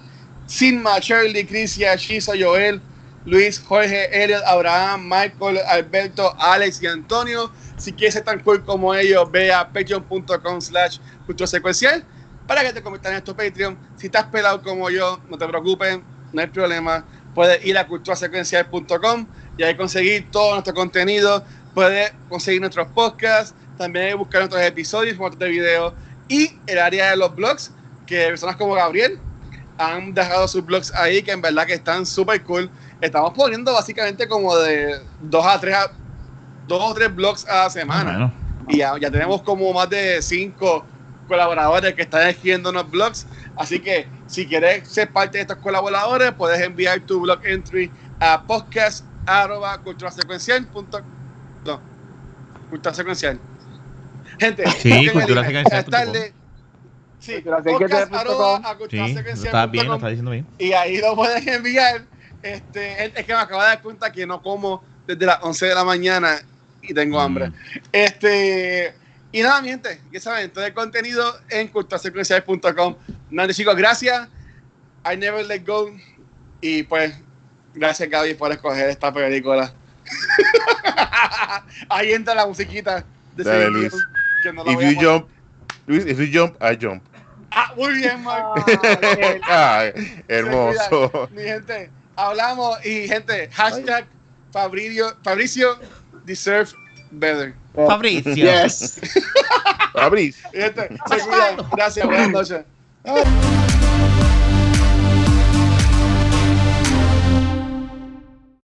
Sinma, Shirley, Crisia, Shiza, Joel, Luis, Jorge, Elliot, Abraham, Michael, Alberto, Alex y Antonio. Si quieres ser tan cool como ellos, ve a patreon.com slash secuencial para que te conviertas en estos Patreon. Si estás pelado como yo, no te preocupes, no hay problema. Puedes ir a culturasecuencial.com y ahí conseguir todo nuestro contenido. Puedes conseguir nuestros podcasts, también buscar nuestros episodios, formatos de video y el área de los blogs, que personas como Gabriel han dejado sus blogs ahí, que en verdad que están súper cool. Estamos poniendo básicamente como de dos a tres, a- dos o tres blogs a la semana. Bueno, Y ya, ya tenemos como más de cinco colaboradores que están escribiendo los blogs. Así que si quieres ser parte de estos colaboradores, puedes enviar tu blog entry a podcast arroba culturasecuencial punto- no, cultura secuencial. Gente, Sí, cultura secuencial. Sí, podcast arroba a sí, lo culturasecuencial estás bien, lo punto estás com diciendo bien. y ahí lo pueden enviar. Este, es es que me acabo de dar cuenta que no como desde las 11 de la mañana y tengo Mm. hambre. Este, y nada, mi gente, ya saben, todo el contenido en culturasecuencial.com. Nada, chicos, gracias. I never let go. Y pues, gracias, Gaby, por escoger esta película. ahí entra la musiquita de Dale, Luis. Que no la if voy you jump Luis if you jump I jump Ah, muy bien, Mark. Ah, hermoso Mi gente, hablamos y gente, hashtag Fabricio, Fabricio deserve better. Fabricio. Yes. Gente, se cuidan. Gracias, buenas noches.